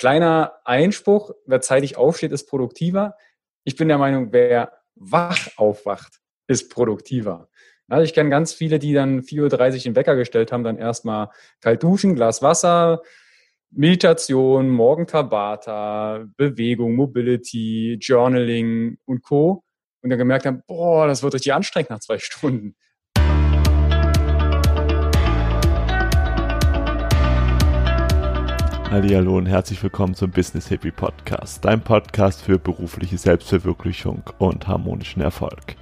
Kleiner Einspruch, wer zeitig aufsteht, ist produktiver. Ich bin der Meinung, wer wach aufwacht, ist produktiver. Also ich kenne ganz viele, die dann 4.30 Uhr den Wecker gestellt haben, dann erstmal kalt duschen, Glas Wasser, Meditation, Morgen Tabata, Bewegung, Mobility, Journaling und Co. Und dann gemerkt haben, boah, das wird richtig anstrengend nach zwei Stunden. Hallo und herzlich willkommen zum Business Hippie Podcast, dein Podcast für berufliche Selbstverwirklichung und harmonischen Erfolg.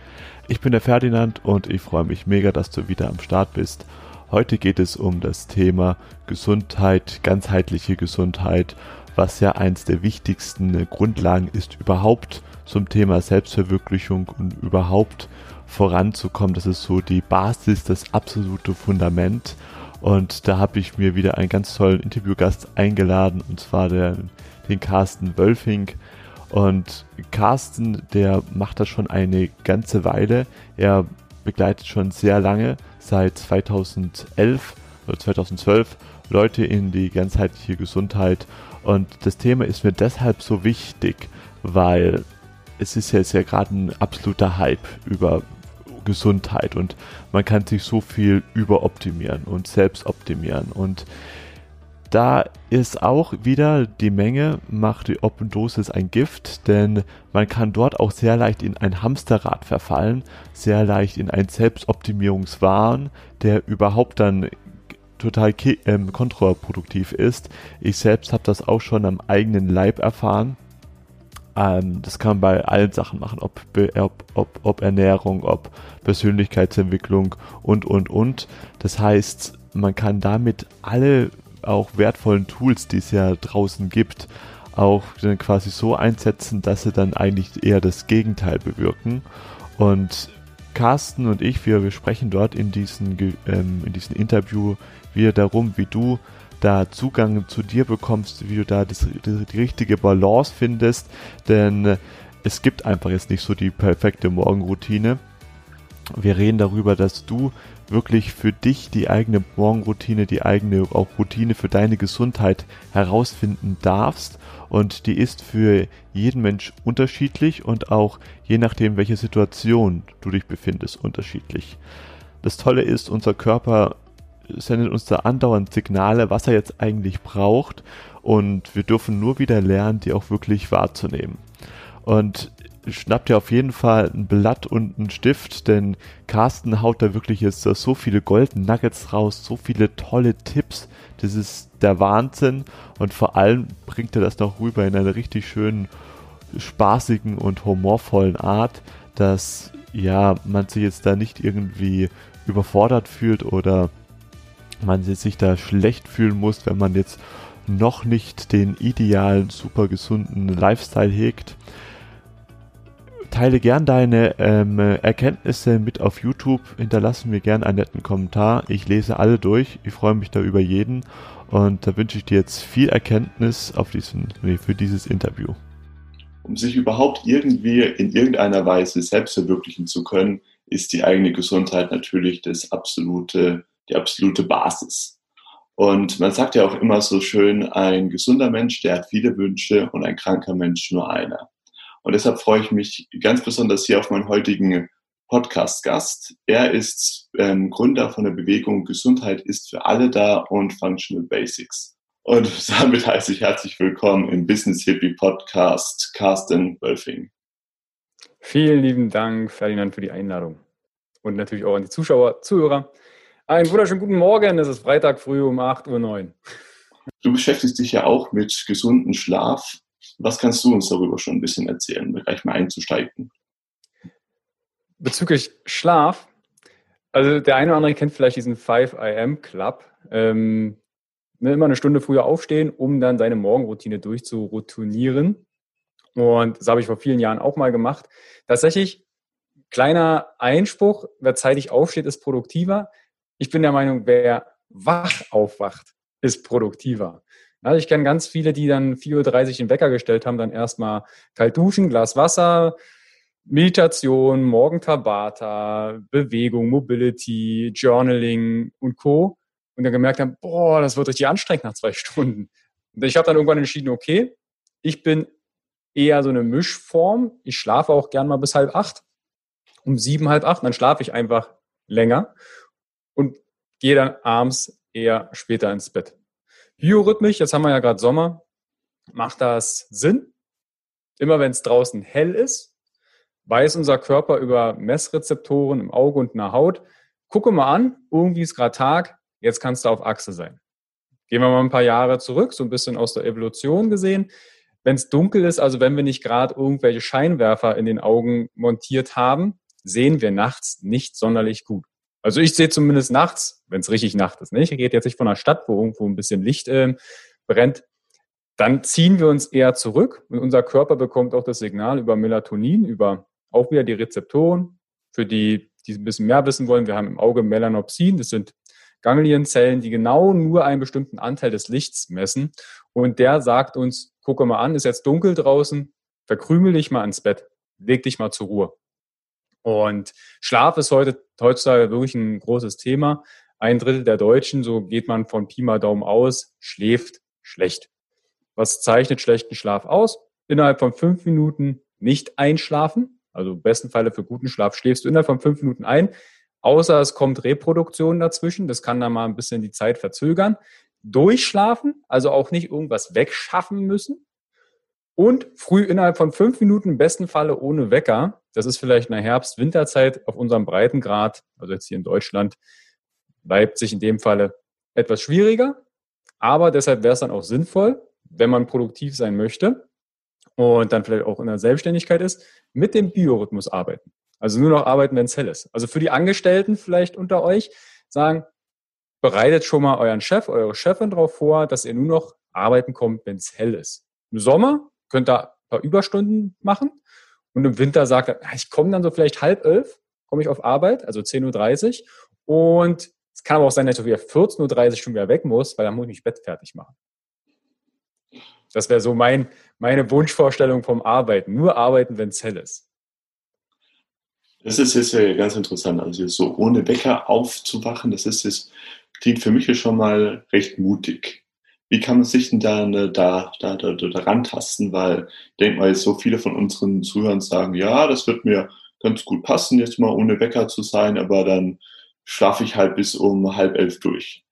Ich bin der Ferdinand und ich freue mich mega, dass du wieder am Start bist. Heute geht es um das Thema Gesundheit, ganzheitliche Gesundheit, was ja eins der wichtigsten Grundlagen ist überhaupt zum Thema Selbstverwirklichung und überhaupt voranzukommen. Das ist so die Basis, das absolute Fundament. Und da habe ich mir wieder einen ganz tollen Interviewgast eingeladen, und zwar der, den Carsten Wölfing. Und Carsten, der macht das schon eine ganze Weile. Er begleitet schon sehr lange, seit 2011 oder 2012, Leute in die ganzheitliche Gesundheit. Und das Thema ist mir deshalb so wichtig, weil es ist jetzt ja gerade ein absoluter Hype über Gesundheit und man kann sich so viel überoptimieren und selbst optimieren und da ist auch wieder die Menge, macht die Open Dosis ein Gift, denn man kann dort auch sehr leicht in ein Hamsterrad verfallen, sehr leicht in ein Selbstoptimierungswahn, der überhaupt dann total ähm, kontraproduktiv ist. Ich selbst habe das auch schon am eigenen Leib erfahren ähm, das kann man bei allen Sachen machen, ob, ob, ob, ob Ernährung, ob Persönlichkeitsentwicklung und, und, und. Das heißt, man kann damit alle auch wertvollen Tools, die es ja draußen gibt, auch dann quasi so einsetzen, dass sie dann eigentlich eher das Gegenteil bewirken. Und Carsten und ich, wir, wir sprechen dort in diesem ähm, in Interview wieder darum, wie du da Zugang zu dir bekommst, wie du da das, die, die richtige Balance findest, denn äh, es gibt einfach jetzt nicht so die perfekte Morgenroutine. Wir reden darüber, dass du wirklich für dich die eigene Morgenroutine, die eigene auch Routine für deine Gesundheit herausfinden darfst. Und die ist für jeden Mensch unterschiedlich und auch je nachdem, welche Situation du dich befindest, unterschiedlich. Das Tolle ist, unser Körper sendet uns da andauernd Signale, was er jetzt eigentlich braucht und wir dürfen nur wieder lernen, die auch wirklich wahrzunehmen. Und schnapp dir auf jeden Fall ein Blatt und einen Stift, denn Carsten haut da wirklich jetzt so viele Golden Nuggets raus, so viele tolle Tipps. Das ist der Wahnsinn und vor allem bringt er das noch rüber in einer richtig schönen, spaßigen und humorvollen Art, dass ja man sich jetzt da nicht irgendwie überfordert fühlt oder man sich da schlecht fühlen muss, wenn man jetzt noch nicht den idealen, super gesunden Lifestyle hegt. Teile gern deine ähm, Erkenntnisse mit auf YouTube, hinterlassen mir gern einen netten Kommentar. Ich lese alle durch, ich freue mich da über jeden und da wünsche ich dir jetzt viel Erkenntnis auf diesen, nee, für dieses Interview. Um sich überhaupt irgendwie in irgendeiner Weise selbst verwirklichen zu können, ist die eigene Gesundheit natürlich das absolute die absolute Basis. Und man sagt ja auch immer so schön, ein gesunder Mensch, der hat viele Wünsche und ein kranker Mensch nur einer. Und deshalb freue ich mich ganz besonders hier auf meinen heutigen Podcast-Gast. Er ist ähm, Gründer von der Bewegung Gesundheit ist für alle da und Functional Basics. Und damit heiße ich herzlich willkommen im Business Hippie Podcast, Carsten Wölfing. Vielen lieben Dank, Ferdinand, für die Einladung. Und natürlich auch an die Zuschauer, Zuhörer. Einen wunderschönen guten Morgen. Es ist Freitag früh um 8.09 Uhr. Du beschäftigst dich ja auch mit gesundem Schlaf. Was kannst du uns darüber schon ein bisschen erzählen, um gleich mal einzusteigen? Bezüglich Schlaf, also der eine oder andere kennt vielleicht diesen 5 am Club. Ähm, ne, immer eine Stunde früher aufstehen, um dann seine Morgenroutine durchzuroutinieren. Und das habe ich vor vielen Jahren auch mal gemacht. Tatsächlich, kleiner Einspruch, wer zeitig aufsteht, ist produktiver ich bin der Meinung, wer wach aufwacht, ist produktiver. Also ich kenne ganz viele, die dann 4.30 Uhr den Wecker gestellt haben, dann erstmal kalt duschen, Glas Wasser, Meditation, Morgen Tabata, Bewegung, Mobility, Journaling und Co. Und dann gemerkt haben, boah, das wird richtig anstrengend nach zwei Stunden. ich habe dann irgendwann entschieden, okay, ich bin eher so eine Mischform. Ich schlafe auch gern mal bis halb acht. Um sieben, halb acht, dann schlafe ich einfach länger und gehe dann abends eher später ins Bett. Biorhythmisch, jetzt haben wir ja gerade Sommer, macht das Sinn? Immer wenn es draußen hell ist, weiß unser Körper über Messrezeptoren im Auge und in der Haut, gucke mal an, irgendwie ist gerade Tag, jetzt kannst du auf Achse sein. Gehen wir mal ein paar Jahre zurück, so ein bisschen aus der Evolution gesehen. Wenn es dunkel ist, also wenn wir nicht gerade irgendwelche Scheinwerfer in den Augen montiert haben, sehen wir nachts nicht sonderlich gut. Also ich sehe zumindest nachts, wenn es richtig Nacht ist. Nicht? Ich rede jetzt nicht von einer Stadt, wo irgendwo ein bisschen Licht äh, brennt. Dann ziehen wir uns eher zurück und unser Körper bekommt auch das Signal über Melatonin, über auch wieder die Rezeptoren, für die, die ein bisschen mehr wissen wollen. Wir haben im Auge Melanopsin, das sind Ganglienzellen, die genau nur einen bestimmten Anteil des Lichts messen. Und der sagt uns, gucke mal an, ist jetzt dunkel draußen, verkrümel dich mal ins Bett, leg dich mal zur Ruhe. Und Schlaf ist heute, heutzutage wirklich ein großes Thema. Ein Drittel der Deutschen, so geht man von Pi mal Daumen aus, schläft schlecht. Was zeichnet schlechten Schlaf aus? Innerhalb von fünf Minuten nicht einschlafen. Also im besten Falle für guten Schlaf schläfst du innerhalb von fünf Minuten ein. Außer es kommt Reproduktion dazwischen. Das kann dann mal ein bisschen die Zeit verzögern. Durchschlafen, also auch nicht irgendwas wegschaffen müssen. Und früh innerhalb von fünf Minuten, im besten Falle ohne Wecker. Das ist vielleicht in der Herbst-Winterzeit auf unserem Breitengrad, also jetzt hier in Deutschland, Leipzig in dem Falle etwas schwieriger. Aber deshalb wäre es dann auch sinnvoll, wenn man produktiv sein möchte und dann vielleicht auch in der Selbstständigkeit ist, mit dem Biorhythmus arbeiten. Also nur noch arbeiten, wenn es hell ist. Also für die Angestellten vielleicht unter euch sagen, bereitet schon mal euren Chef, eure Chefin darauf vor, dass ihr nur noch arbeiten kommt, wenn es hell ist. Im Sommer könnt ihr ein paar Überstunden machen und im Winter sagt er, ich komme dann so vielleicht halb elf, komme ich auf Arbeit, also 10.30 Uhr und es kann aber auch sein, dass ich wieder 14.30 Uhr schon wieder weg muss, weil dann muss ich mich Bett fertig machen. Das wäre so mein, meine Wunschvorstellung vom Arbeiten. Nur arbeiten, wenn es hell ist. Das ist jetzt ja ganz interessant. Also so ohne Wecker aufzuwachen, das ist jetzt, klingt für mich schon mal recht mutig. Wie kann man sich denn da, ne, da, da, da, da rantasten? Weil ich denke mal, jetzt so viele von unseren Zuhörern sagen, ja, das wird mir ganz gut passen, jetzt mal ohne Wecker zu sein, aber dann schlafe ich halt bis um halb elf durch.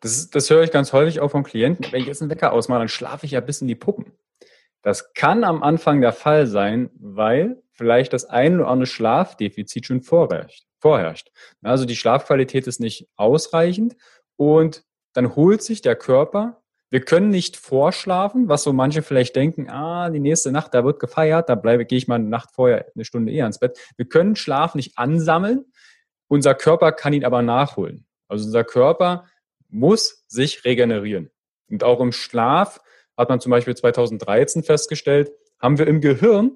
Das, das höre ich ganz häufig auch von Klienten. Wenn ich jetzt einen Wecker ausmache, dann schlafe ich ja bis in die Puppen. Das kann am Anfang der Fall sein, weil vielleicht das ein oder andere Schlafdefizit schon vorherrscht. vorherrscht. Also die Schlafqualität ist nicht ausreichend und dann holt sich der Körper. Wir können nicht vorschlafen, was so manche vielleicht denken, ah, die nächste Nacht, da wird gefeiert, da bleibe, gehe ich mal eine Nacht vorher eine Stunde eher ins Bett. Wir können Schlaf nicht ansammeln, unser Körper kann ihn aber nachholen. Also unser Körper muss sich regenerieren. Und auch im Schlaf hat man zum Beispiel 2013 festgestellt, haben wir im Gehirn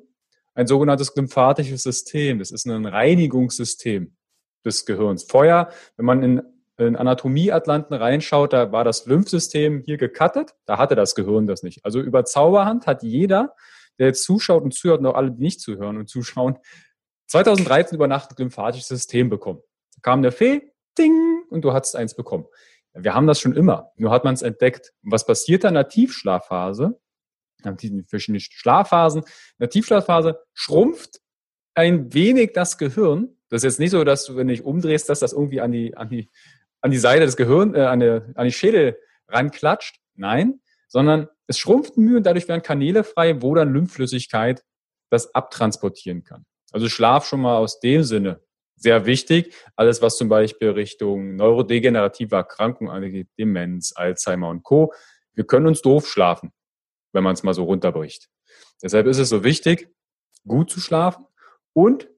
ein sogenanntes lymphatisches System. Das ist ein Reinigungssystem des Gehirns. Vorher, wenn man in, in Anatomieatlanten reinschaut, da war das Lymphsystem hier gekattet, da hatte das Gehirn das nicht. Also über Zauberhand hat jeder, der jetzt zuschaut und zuhört, und auch alle, die nicht zuhören und zuschauen, 2013 über Nacht lymphatisches System bekommen. Da kam der Fee, ding, und du hattest eins bekommen. Wir haben das schon immer, nur hat man es entdeckt. Und was passiert dann in der Tiefschlafphase? Haben diese verschiedenen Schlafphasen. In der Tiefschlafphase schrumpft ein wenig das Gehirn. Das ist jetzt nicht so, dass du, wenn du dich umdrehst, dass das irgendwie an die, an die, an die Seite des Gehirns, äh, an, an die Schädel ranklatscht. Nein, sondern es schrumpft Mühe und dadurch werden Kanäle frei, wo dann Lymphflüssigkeit das abtransportieren kann. Also Schlaf schon mal aus dem Sinne sehr wichtig. Alles, was zum Beispiel Richtung neurodegenerative Erkrankungen angeht, Demenz, Alzheimer und Co. Wir können uns doof schlafen, wenn man es mal so runterbricht. Deshalb ist es so wichtig, gut zu schlafen und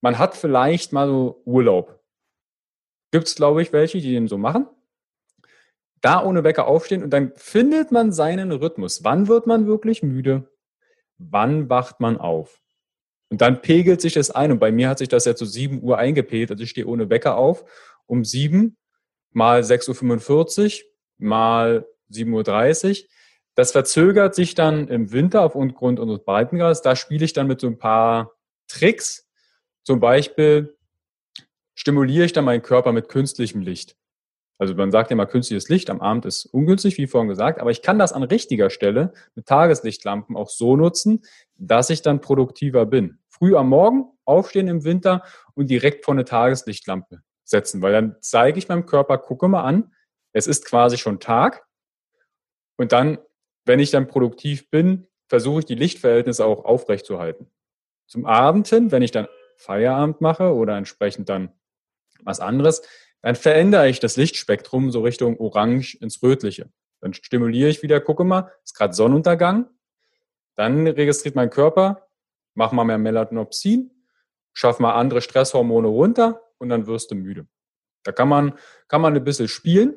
man hat vielleicht mal so Urlaub. Gibt es, glaube ich, welche, die den so machen. Da ohne Wecker aufstehen und dann findet man seinen Rhythmus. Wann wird man wirklich müde? Wann wacht man auf? Und dann pegelt sich das ein. Und bei mir hat sich das jetzt so 7 Uhr eingepegelt. Also ich stehe ohne Wecker auf um 7 mal 6.45 Uhr mal 7.30 Uhr. Das verzögert sich dann im Winter aufgrund unseres Breitengrades. Da spiele ich dann mit so ein paar Tricks. Zum Beispiel stimuliere ich dann meinen Körper mit künstlichem Licht. Also man sagt ja immer, künstliches Licht am Abend ist ungünstig, wie vorhin gesagt, aber ich kann das an richtiger Stelle mit Tageslichtlampen auch so nutzen, dass ich dann produktiver bin. Früh am Morgen aufstehen im Winter und direkt vor eine Tageslichtlampe setzen, weil dann zeige ich meinem Körper, gucke mal an, es ist quasi schon Tag und dann, wenn ich dann produktiv bin, versuche ich die Lichtverhältnisse auch aufrechtzuerhalten. Zum Abend hin, wenn ich dann Feierabend mache oder entsprechend dann was anderes, dann verändere ich das Lichtspektrum so Richtung Orange ins Rötliche. Dann stimuliere ich wieder, gucke mal, ist gerade Sonnenuntergang. Dann registriert mein Körper, mach mal mehr Melatonopsin, schaff mal andere Stresshormone runter und dann wirst du müde. Da kann man, kann man ein bisschen spielen.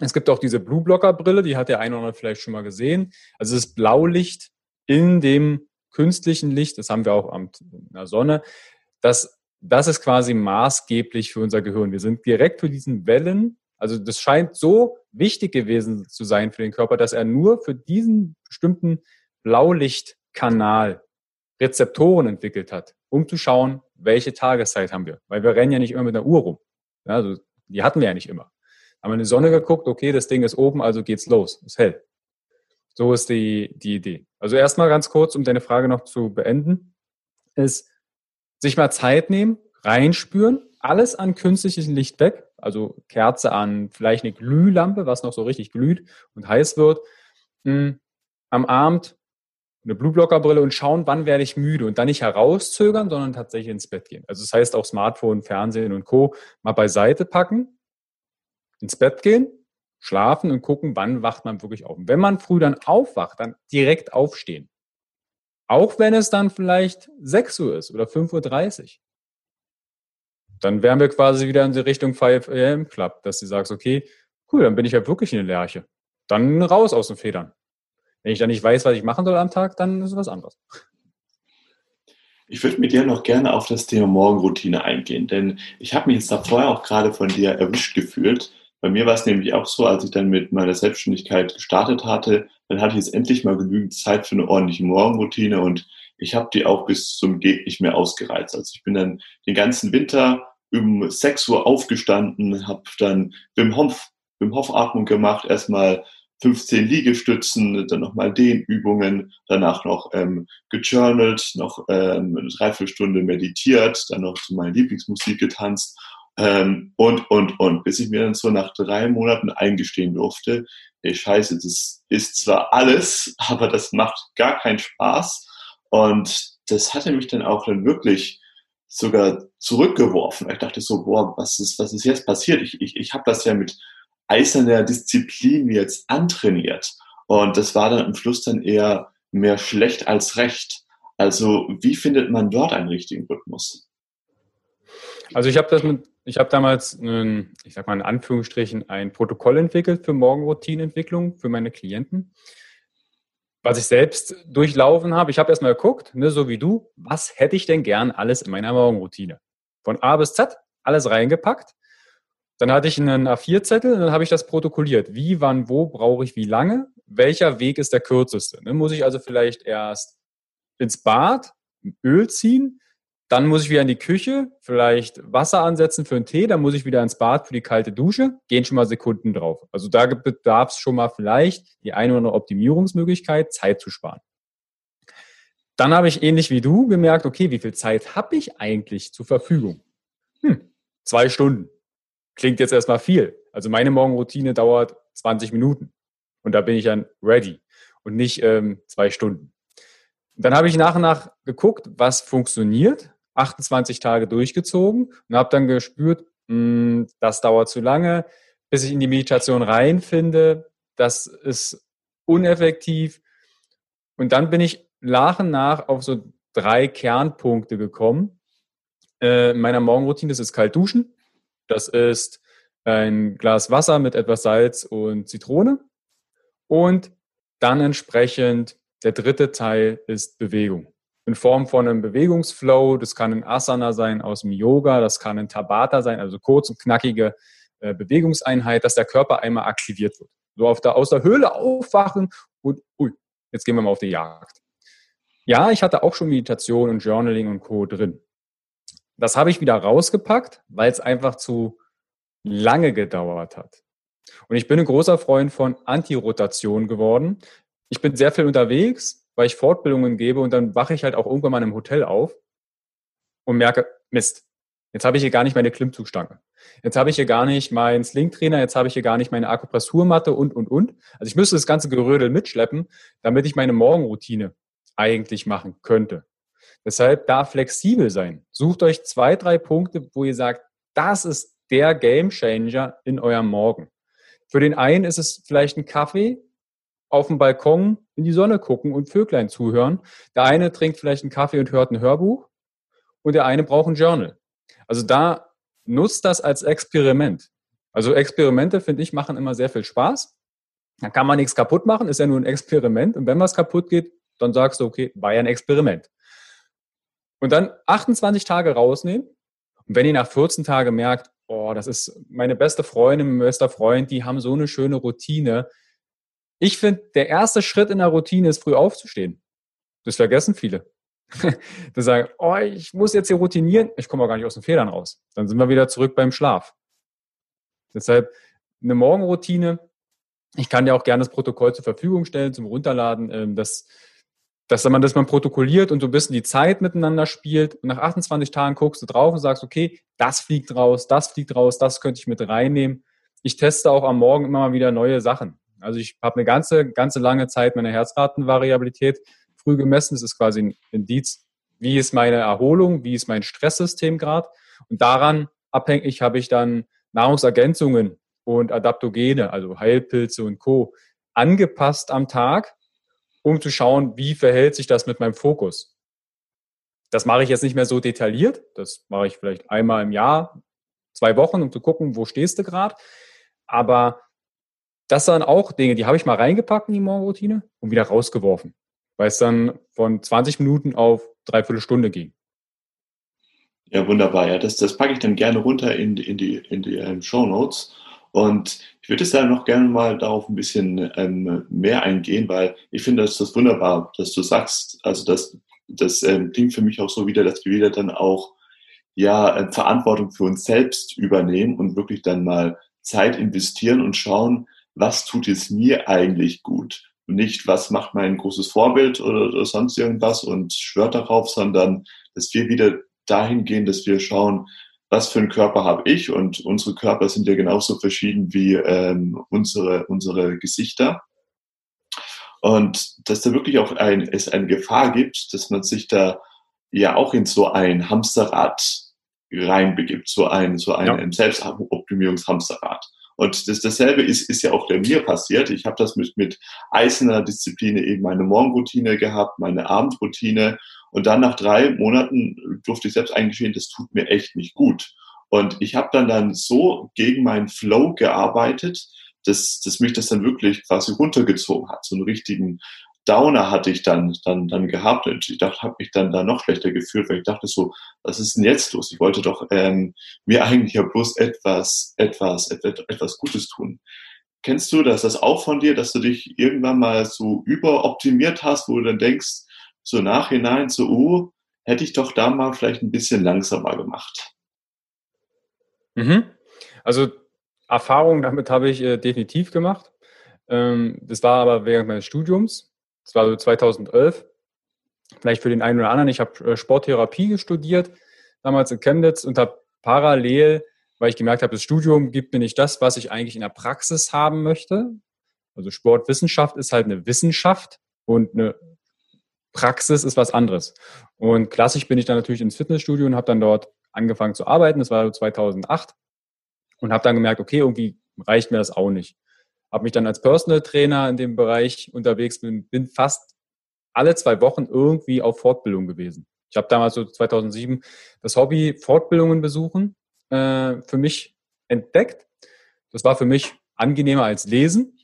Es gibt auch diese Blue Blocker Brille, die hat der eine oder andere vielleicht schon mal gesehen. Also das Blaulicht in dem künstlichen Licht, das haben wir auch in der Sonne, das, das ist quasi maßgeblich für unser Gehirn. Wir sind direkt für diesen Wellen, also das scheint so wichtig gewesen zu sein für den Körper, dass er nur für diesen bestimmten Blaulichtkanal Rezeptoren entwickelt hat, um zu schauen, welche Tageszeit haben wir. Weil wir rennen ja nicht immer mit einer Uhr rum. Also die hatten wir ja nicht immer. Haben wir in die Sonne geguckt, okay, das Ding ist oben, also geht's los, ist hell. So ist die, die Idee. Also erstmal ganz kurz, um deine Frage noch zu beenden, ist sich mal Zeit nehmen, reinspüren, alles an künstlichem Licht weg, also Kerze an, vielleicht eine Glühlampe, was noch so richtig glüht und heiß wird, hm, am Abend eine Blueblockerbrille und schauen, wann werde ich müde und dann nicht herauszögern, sondern tatsächlich ins Bett gehen. Also das heißt auch Smartphone, Fernsehen und Co. mal beiseite packen, ins Bett gehen, schlafen und gucken, wann wacht man wirklich auf. Und wenn man früh dann aufwacht, dann direkt aufstehen. Auch wenn es dann vielleicht 6 Uhr ist oder 5.30 Uhr. Dann wären wir quasi wieder in die Richtung 5 AM Club, dass du sagst, okay, cool, dann bin ich ja wirklich eine Lerche. Dann raus aus den Federn. Wenn ich dann nicht weiß, was ich machen soll am Tag, dann ist es was anderes. Ich würde mit dir noch gerne auf das Thema Morgenroutine eingehen, denn ich habe mich jetzt da vorher auch gerade von dir erwischt gefühlt. Bei mir war es nämlich auch so, als ich dann mit meiner Selbstständigkeit gestartet hatte, dann hatte ich jetzt endlich mal genügend Zeit für eine ordentliche Morgenroutine und ich habe die auch bis zum Geht nicht mehr ausgereizt. Also ich bin dann den ganzen Winter um 6 Uhr aufgestanden, habe dann Wim Hof, Wim Hof Atmung gemacht, erstmal 15 Liegestützen, dann nochmal Dehnübungen, danach noch ähm, gejournalt, noch ähm, eine Dreiviertelstunde meditiert, dann noch zu meiner Lieblingsmusik getanzt ähm, und, und, und, bis ich mir dann so nach drei Monaten eingestehen durfte, ey Scheiße, das ist zwar alles, aber das macht gar keinen Spaß und das hatte mich dann auch dann wirklich sogar zurückgeworfen. Ich dachte so, boah, was ist, was ist jetzt passiert? Ich, ich, ich habe das ja mit eiserner Disziplin jetzt antrainiert. Und das war dann am Schluss dann eher mehr schlecht als recht. Also wie findet man dort einen richtigen Rhythmus? Also ich habe das mit, ich habe damals, einen, ich sag mal in Anführungsstrichen, ein Protokoll entwickelt für Morgenroutinentwicklung für meine Klienten, was ich selbst durchlaufen habe. Ich habe erstmal geguckt, ne, so wie du, was hätte ich denn gern alles in meiner Morgenroutine? Von A bis Z alles reingepackt dann hatte ich einen A4-Zettel und dann habe ich das protokolliert. Wie, wann, wo brauche ich wie lange? Welcher Weg ist der kürzeste? Dann muss ich also vielleicht erst ins Bad, Öl ziehen, dann muss ich wieder in die Küche, vielleicht Wasser ansetzen für einen Tee, dann muss ich wieder ins Bad für die kalte Dusche, gehen schon mal Sekunden drauf. Also da bedarf es schon mal vielleicht die eine oder andere Optimierungsmöglichkeit, Zeit zu sparen. Dann habe ich ähnlich wie du gemerkt, okay, wie viel Zeit habe ich eigentlich zur Verfügung? Hm, zwei Stunden klingt jetzt erstmal viel. Also meine Morgenroutine dauert 20 Minuten und da bin ich dann ready und nicht ähm, zwei Stunden. Und dann habe ich nach und nach geguckt, was funktioniert, 28 Tage durchgezogen und habe dann gespürt, mh, hm, das dauert zu lange, bis ich in die Meditation reinfinde. Das ist uneffektiv. Und dann bin ich nach und nach auf so drei Kernpunkte gekommen. Äh, in meiner Morgenroutine das ist kalt duschen, das ist ein Glas Wasser mit etwas Salz und Zitrone. Und dann entsprechend der dritte Teil ist Bewegung. In Form von einem Bewegungsflow. Das kann ein Asana sein aus dem Yoga, das kann ein Tabata sein, also kurz und knackige äh, Bewegungseinheit, dass der Körper einmal aktiviert wird. So auf der, aus der Höhle aufwachen und, ui, jetzt gehen wir mal auf die Jagd. Ja, ich hatte auch schon Meditation und Journaling und Co. drin. Das habe ich wieder rausgepackt, weil es einfach zu lange gedauert hat. Und ich bin ein großer Freund von Antirotation geworden. Ich bin sehr viel unterwegs, weil ich Fortbildungen gebe und dann wache ich halt auch irgendwann mal im Hotel auf und merke, Mist, jetzt habe ich hier gar nicht meine Klimmzugstange. Jetzt habe ich hier gar nicht meinen Slingtrainer, jetzt habe ich hier gar nicht meine Akupressurmatte und, und, und. Also ich müsste das ganze Gerödel mitschleppen, damit ich meine Morgenroutine eigentlich machen könnte. Deshalb da flexibel sein. Sucht euch zwei, drei Punkte, wo ihr sagt, das ist der Gamechanger in eurem Morgen. Für den einen ist es vielleicht ein Kaffee, auf dem Balkon in die Sonne gucken und Vöglein zuhören. Der eine trinkt vielleicht einen Kaffee und hört ein Hörbuch und der eine braucht ein Journal. Also da nutzt das als Experiment. Also Experimente, finde ich, machen immer sehr viel Spaß. Da kann man nichts kaputt machen, ist ja nur ein Experiment. Und wenn was kaputt geht, dann sagst du, okay, war ja ein Experiment. Und dann 28 Tage rausnehmen. Und wenn ihr nach 14 Tagen merkt, oh, das ist meine beste Freundin, mein bester Freund, die haben so eine schöne Routine. Ich finde, der erste Schritt in der Routine ist früh aufzustehen. Das vergessen viele. die sagen, oh, ich muss jetzt hier routinieren, ich komme auch gar nicht aus den Federn raus. Dann sind wir wieder zurück beim Schlaf. Deshalb eine Morgenroutine. Ich kann dir auch gerne das Protokoll zur Verfügung stellen zum Runterladen. Ähm, das dass man das man protokolliert und so ein bisschen die Zeit miteinander spielt und nach 28 Tagen guckst du drauf und sagst, okay, das fliegt raus, das fliegt raus, das könnte ich mit reinnehmen. Ich teste auch am Morgen immer mal wieder neue Sachen. Also ich habe eine ganze, ganze lange Zeit meine Herzratenvariabilität früh gemessen. Das ist quasi ein Indiz, wie ist meine Erholung, wie ist mein Stresssystem gerade. Und daran abhängig habe ich dann Nahrungsergänzungen und Adaptogene, also Heilpilze und Co. angepasst am Tag um zu schauen, wie verhält sich das mit meinem Fokus. Das mache ich jetzt nicht mehr so detailliert. Das mache ich vielleicht einmal im Jahr, zwei Wochen, um zu gucken, wo stehst du gerade. Aber das sind auch Dinge, die habe ich mal reingepackt in die Morgenroutine und wieder rausgeworfen, weil es dann von 20 Minuten auf dreiviertel Stunde ging. Ja, wunderbar. Ja, das, das packe ich dann gerne runter in, in die, in die ähm, Show Notes. Und ich würde jetzt da noch gerne mal darauf ein bisschen ähm, mehr eingehen, weil ich finde, das ist wunderbar, dass du sagst, also das, das ähm, klingt für mich auch so wieder, dass wir wieder dann auch ja äh, Verantwortung für uns selbst übernehmen und wirklich dann mal Zeit investieren und schauen, was tut es mir eigentlich gut und nicht, was macht mein großes Vorbild oder, oder sonst irgendwas und schwört darauf, sondern dass wir wieder dahin gehen, dass wir schauen, was für einen Körper habe ich und unsere Körper sind ja genauso verschieden wie ähm, unsere, unsere Gesichter. Und dass da wirklich auch ein, es eine Gefahr gibt, dass man sich da ja auch in so ein Hamsterrad reinbegibt, so ein, so ein ja. Selbstoptimierungshamsterrad. Und das, dasselbe ist, ist ja auch bei mir passiert. Ich habe das mit, mit eiserner Disziplin eben meine Morgenroutine gehabt, meine Abendroutine und dann nach drei Monaten durfte ich selbst eingestehen, das tut mir echt nicht gut. Und ich habe dann dann so gegen meinen Flow gearbeitet, dass, dass mich das dann wirklich quasi runtergezogen hat. So einen richtigen Downer hatte ich dann, dann, dann gehabt und ich dachte, habe mich dann da noch schlechter gefühlt, weil ich dachte so, was ist denn jetzt los? Ich wollte doch ähm, mir eigentlich ja bloß etwas, etwas, etwas, Gutes tun. Kennst du das, das auch von dir, dass du dich irgendwann mal so überoptimiert hast, wo du dann denkst, so nachhinein so, uh, hätte ich doch da mal vielleicht ein bisschen langsamer gemacht. Mhm. Also Erfahrung damit habe ich äh, definitiv gemacht. Ähm, das war aber während meines Studiums. Das war so 2011. Vielleicht für den einen oder anderen. Ich habe äh, Sporttherapie studiert, damals in Chemnitz und habe parallel, weil ich gemerkt habe, das Studium gibt mir nicht das, was ich eigentlich in der Praxis haben möchte. Also Sportwissenschaft ist halt eine Wissenschaft und eine Praxis ist was anderes. Und klassisch bin ich dann natürlich ins Fitnessstudio und habe dann dort angefangen zu arbeiten. Das war 2008 und habe dann gemerkt, okay, irgendwie reicht mir das auch nicht. Habe mich dann als Personal Trainer in dem Bereich unterwegs, bin, bin fast alle zwei Wochen irgendwie auf Fortbildung gewesen. Ich habe damals so 2007 das Hobby Fortbildungen besuchen äh, für mich entdeckt. Das war für mich angenehmer als Lesen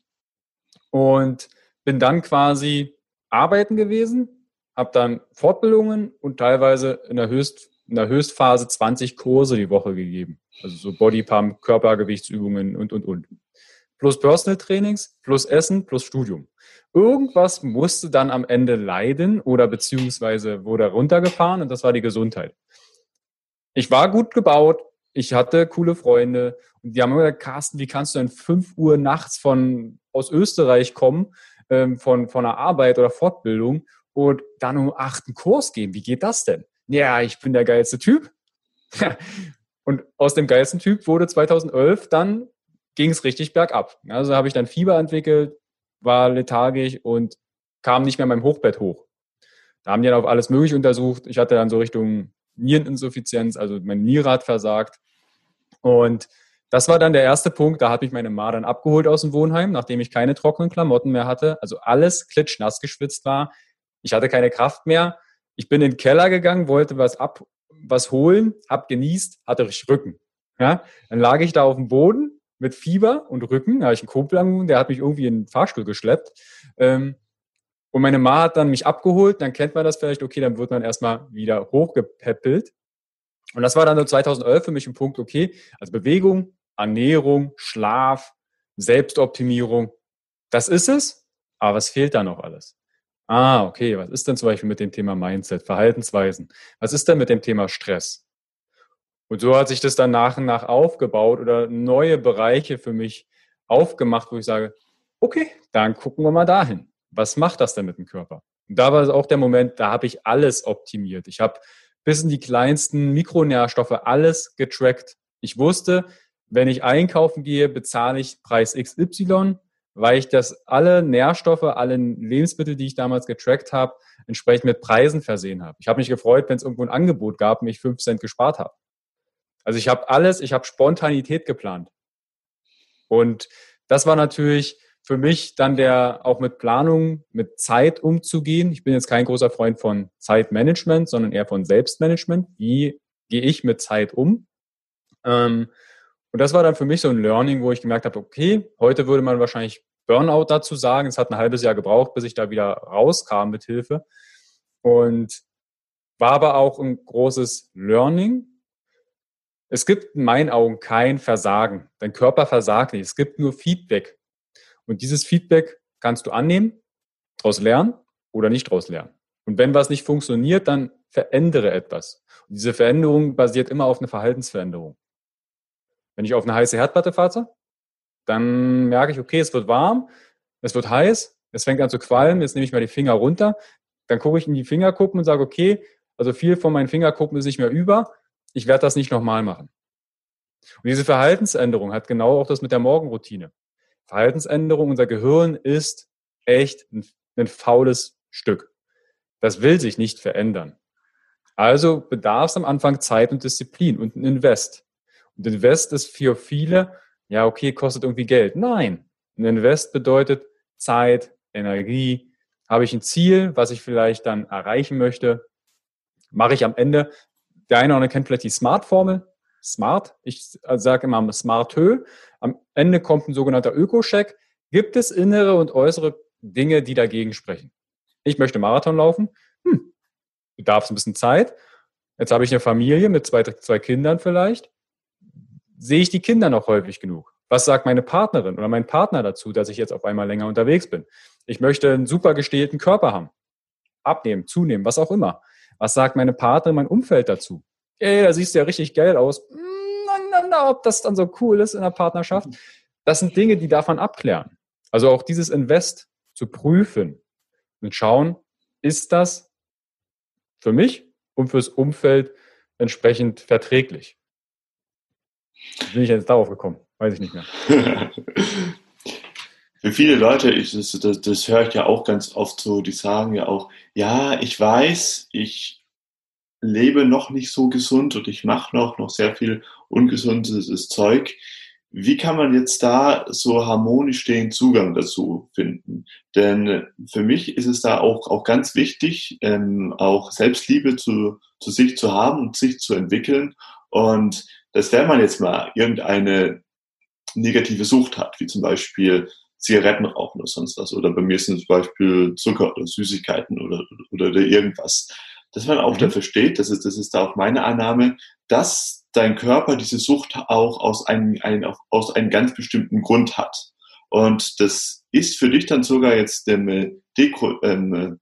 und bin dann quasi arbeiten gewesen, habe dann Fortbildungen und teilweise in der, Höchst, in der Höchstphase 20 Kurse die Woche gegeben. Also so Bodypump, Körpergewichtsübungen und, und, und. Plus Personal Trainings, plus Essen, plus Studium. Irgendwas musste dann am Ende leiden oder beziehungsweise wurde runtergefahren und das war die Gesundheit. Ich war gut gebaut, ich hatte coole Freunde und die haben immer gesagt, Carsten, wie kannst du denn 5 Uhr nachts von, aus Österreich kommen, ähm, von, von einer Arbeit oder Fortbildung und dann um acht einen Kurs geben? Wie geht das denn? Ja, ich bin der geilste Typ. und aus dem geilsten Typ wurde 2011 dann ging es richtig bergab. Also habe ich dann Fieber entwickelt, war lethargisch und kam nicht mehr meinem Hochbett hoch. Da haben die dann auf alles Mögliche untersucht. Ich hatte dann so Richtung Niereninsuffizienz, also mein Niere versagt. Und das war dann der erste Punkt. Da hat mich meine Ma dann abgeholt aus dem Wohnheim, nachdem ich keine trockenen Klamotten mehr hatte. Also alles klitschnass geschwitzt war. Ich hatte keine Kraft mehr. Ich bin in den Keller gegangen, wollte was ab, was holen, hab genießt, hatte richtig Rücken. Ja, dann lag ich da auf dem Boden mit Fieber und Rücken. Da habe ich einen Kumpel angerufen, der hat mich irgendwie in den Fahrstuhl geschleppt. Ähm, und meine Ma hat dann mich abgeholt, dann kennt man das vielleicht, okay, dann wird man erstmal wieder hochgepäppelt. Und das war dann so 2011 für mich ein Punkt, okay, also Bewegung, Ernährung, Schlaf, Selbstoptimierung, das ist es, aber was fehlt da noch alles? Ah, okay, was ist denn zum Beispiel mit dem Thema Mindset, Verhaltensweisen? Was ist denn mit dem Thema Stress? Und so hat sich das dann nach und nach aufgebaut oder neue Bereiche für mich aufgemacht, wo ich sage, okay, dann gucken wir mal dahin. Was macht das denn mit dem Körper? Und da war es auch der Moment, da habe ich alles optimiert. Ich habe bis in die kleinsten Mikronährstoffe alles getrackt. Ich wusste, wenn ich einkaufen gehe, bezahle ich Preis XY, weil ich das alle Nährstoffe, alle Lebensmittel, die ich damals getrackt habe, entsprechend mit Preisen versehen habe. Ich habe mich gefreut, wenn es irgendwo ein Angebot gab und ich fünf Cent gespart habe. Also ich habe alles, ich habe Spontanität geplant. Und das war natürlich für mich dann der auch mit Planung, mit Zeit umzugehen. Ich bin jetzt kein großer Freund von Zeitmanagement, sondern eher von Selbstmanagement. Wie gehe ich mit Zeit um? Ähm, und das war dann für mich so ein Learning, wo ich gemerkt habe, okay, heute würde man wahrscheinlich Burnout dazu sagen. Es hat ein halbes Jahr gebraucht, bis ich da wieder rauskam mit Hilfe. Und war aber auch ein großes Learning, es gibt in meinen Augen kein Versagen. Dein Körper versagt nicht. Es gibt nur Feedback. Und dieses Feedback kannst du annehmen, daraus lernen oder nicht daraus lernen. Und wenn was nicht funktioniert, dann verändere etwas. Und diese Veränderung basiert immer auf einer Verhaltensveränderung. Wenn ich auf eine heiße Herdplatte fahre, dann merke ich, okay, es wird warm, es wird heiß, es fängt an zu qualmen, jetzt nehme ich mal die Finger runter, dann gucke ich in die Fingerkuppen und sage, okay, also viel von meinen Fingerkuppen ist nicht mehr über, ich werde das nicht nochmal machen. Und diese Verhaltensänderung hat genau auch das mit der Morgenroutine. Verhaltensänderung, unser Gehirn ist echt ein, ein faules Stück. Das will sich nicht verändern. Also bedarf es am Anfang Zeit und Disziplin und ein Invest. Und Invest ist für viele, ja, okay, kostet irgendwie Geld. Nein, ein Invest bedeutet Zeit, Energie. Habe ich ein Ziel, was ich vielleicht dann erreichen möchte, mache ich am Ende der eine oder andere kennt vielleicht die Smart-Formel. Smart. Ich sage immer Smartö. Am Ende kommt ein sogenannter Öko-Check. Gibt es innere und äußere Dinge, die dagegen sprechen? Ich möchte Marathon laufen. Hm, bedarf es ein bisschen Zeit. Jetzt habe ich eine Familie mit zwei, zwei Kindern vielleicht. Sehe ich die Kinder noch häufig genug? Was sagt meine Partnerin oder mein Partner dazu, dass ich jetzt auf einmal länger unterwegs bin? Ich möchte einen super gestählten Körper haben. Abnehmen, zunehmen, was auch immer. Was sagt meine Partnerin, mein Umfeld dazu? Ey, da siehst du ja richtig geil aus. Na, na, na, ob das dann so cool ist in der Partnerschaft. Das sind Dinge, die darf man abklären. Also auch dieses Invest zu prüfen und schauen, ist das für mich und fürs Umfeld entsprechend verträglich. Bin ich jetzt darauf gekommen? Weiß ich nicht mehr. Für viele Leute, ich, das, das, das höre ich ja auch ganz oft so, die sagen ja auch, ja, ich weiß, ich lebe noch nicht so gesund und ich mache noch, noch sehr viel ungesundes Zeug. Wie kann man jetzt da so harmonisch den Zugang dazu finden? Denn für mich ist es da auch, auch ganz wichtig, ähm, auch Selbstliebe zu, zu sich zu haben und sich zu entwickeln. Und dass wenn man jetzt mal irgendeine negative Sucht hat, wie zum Beispiel Zigaretten rauchen oder sonst was. Oder bei mir sind zum Beispiel Zucker oder Süßigkeiten oder, oder, oder irgendwas. Dass man auch mhm. dafür steht, das ist, das ist auch meine Annahme, dass dein Körper diese Sucht auch aus einem, einem, aus einem ganz bestimmten Grund hat. Und das ist für dich dann sogar jetzt ähm, Deko, ähm,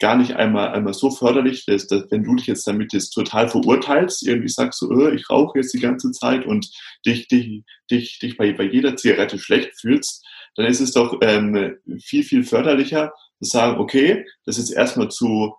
gar nicht einmal, einmal so förderlich, dass, dass wenn du dich jetzt damit jetzt total verurteilst, irgendwie sagst du, so, äh, ich rauche jetzt die ganze Zeit und dich, dich, dich, dich bei, bei jeder Zigarette schlecht fühlst, dann ist es doch ähm, viel, viel förderlicher zu sagen, okay, das ist erstmal zu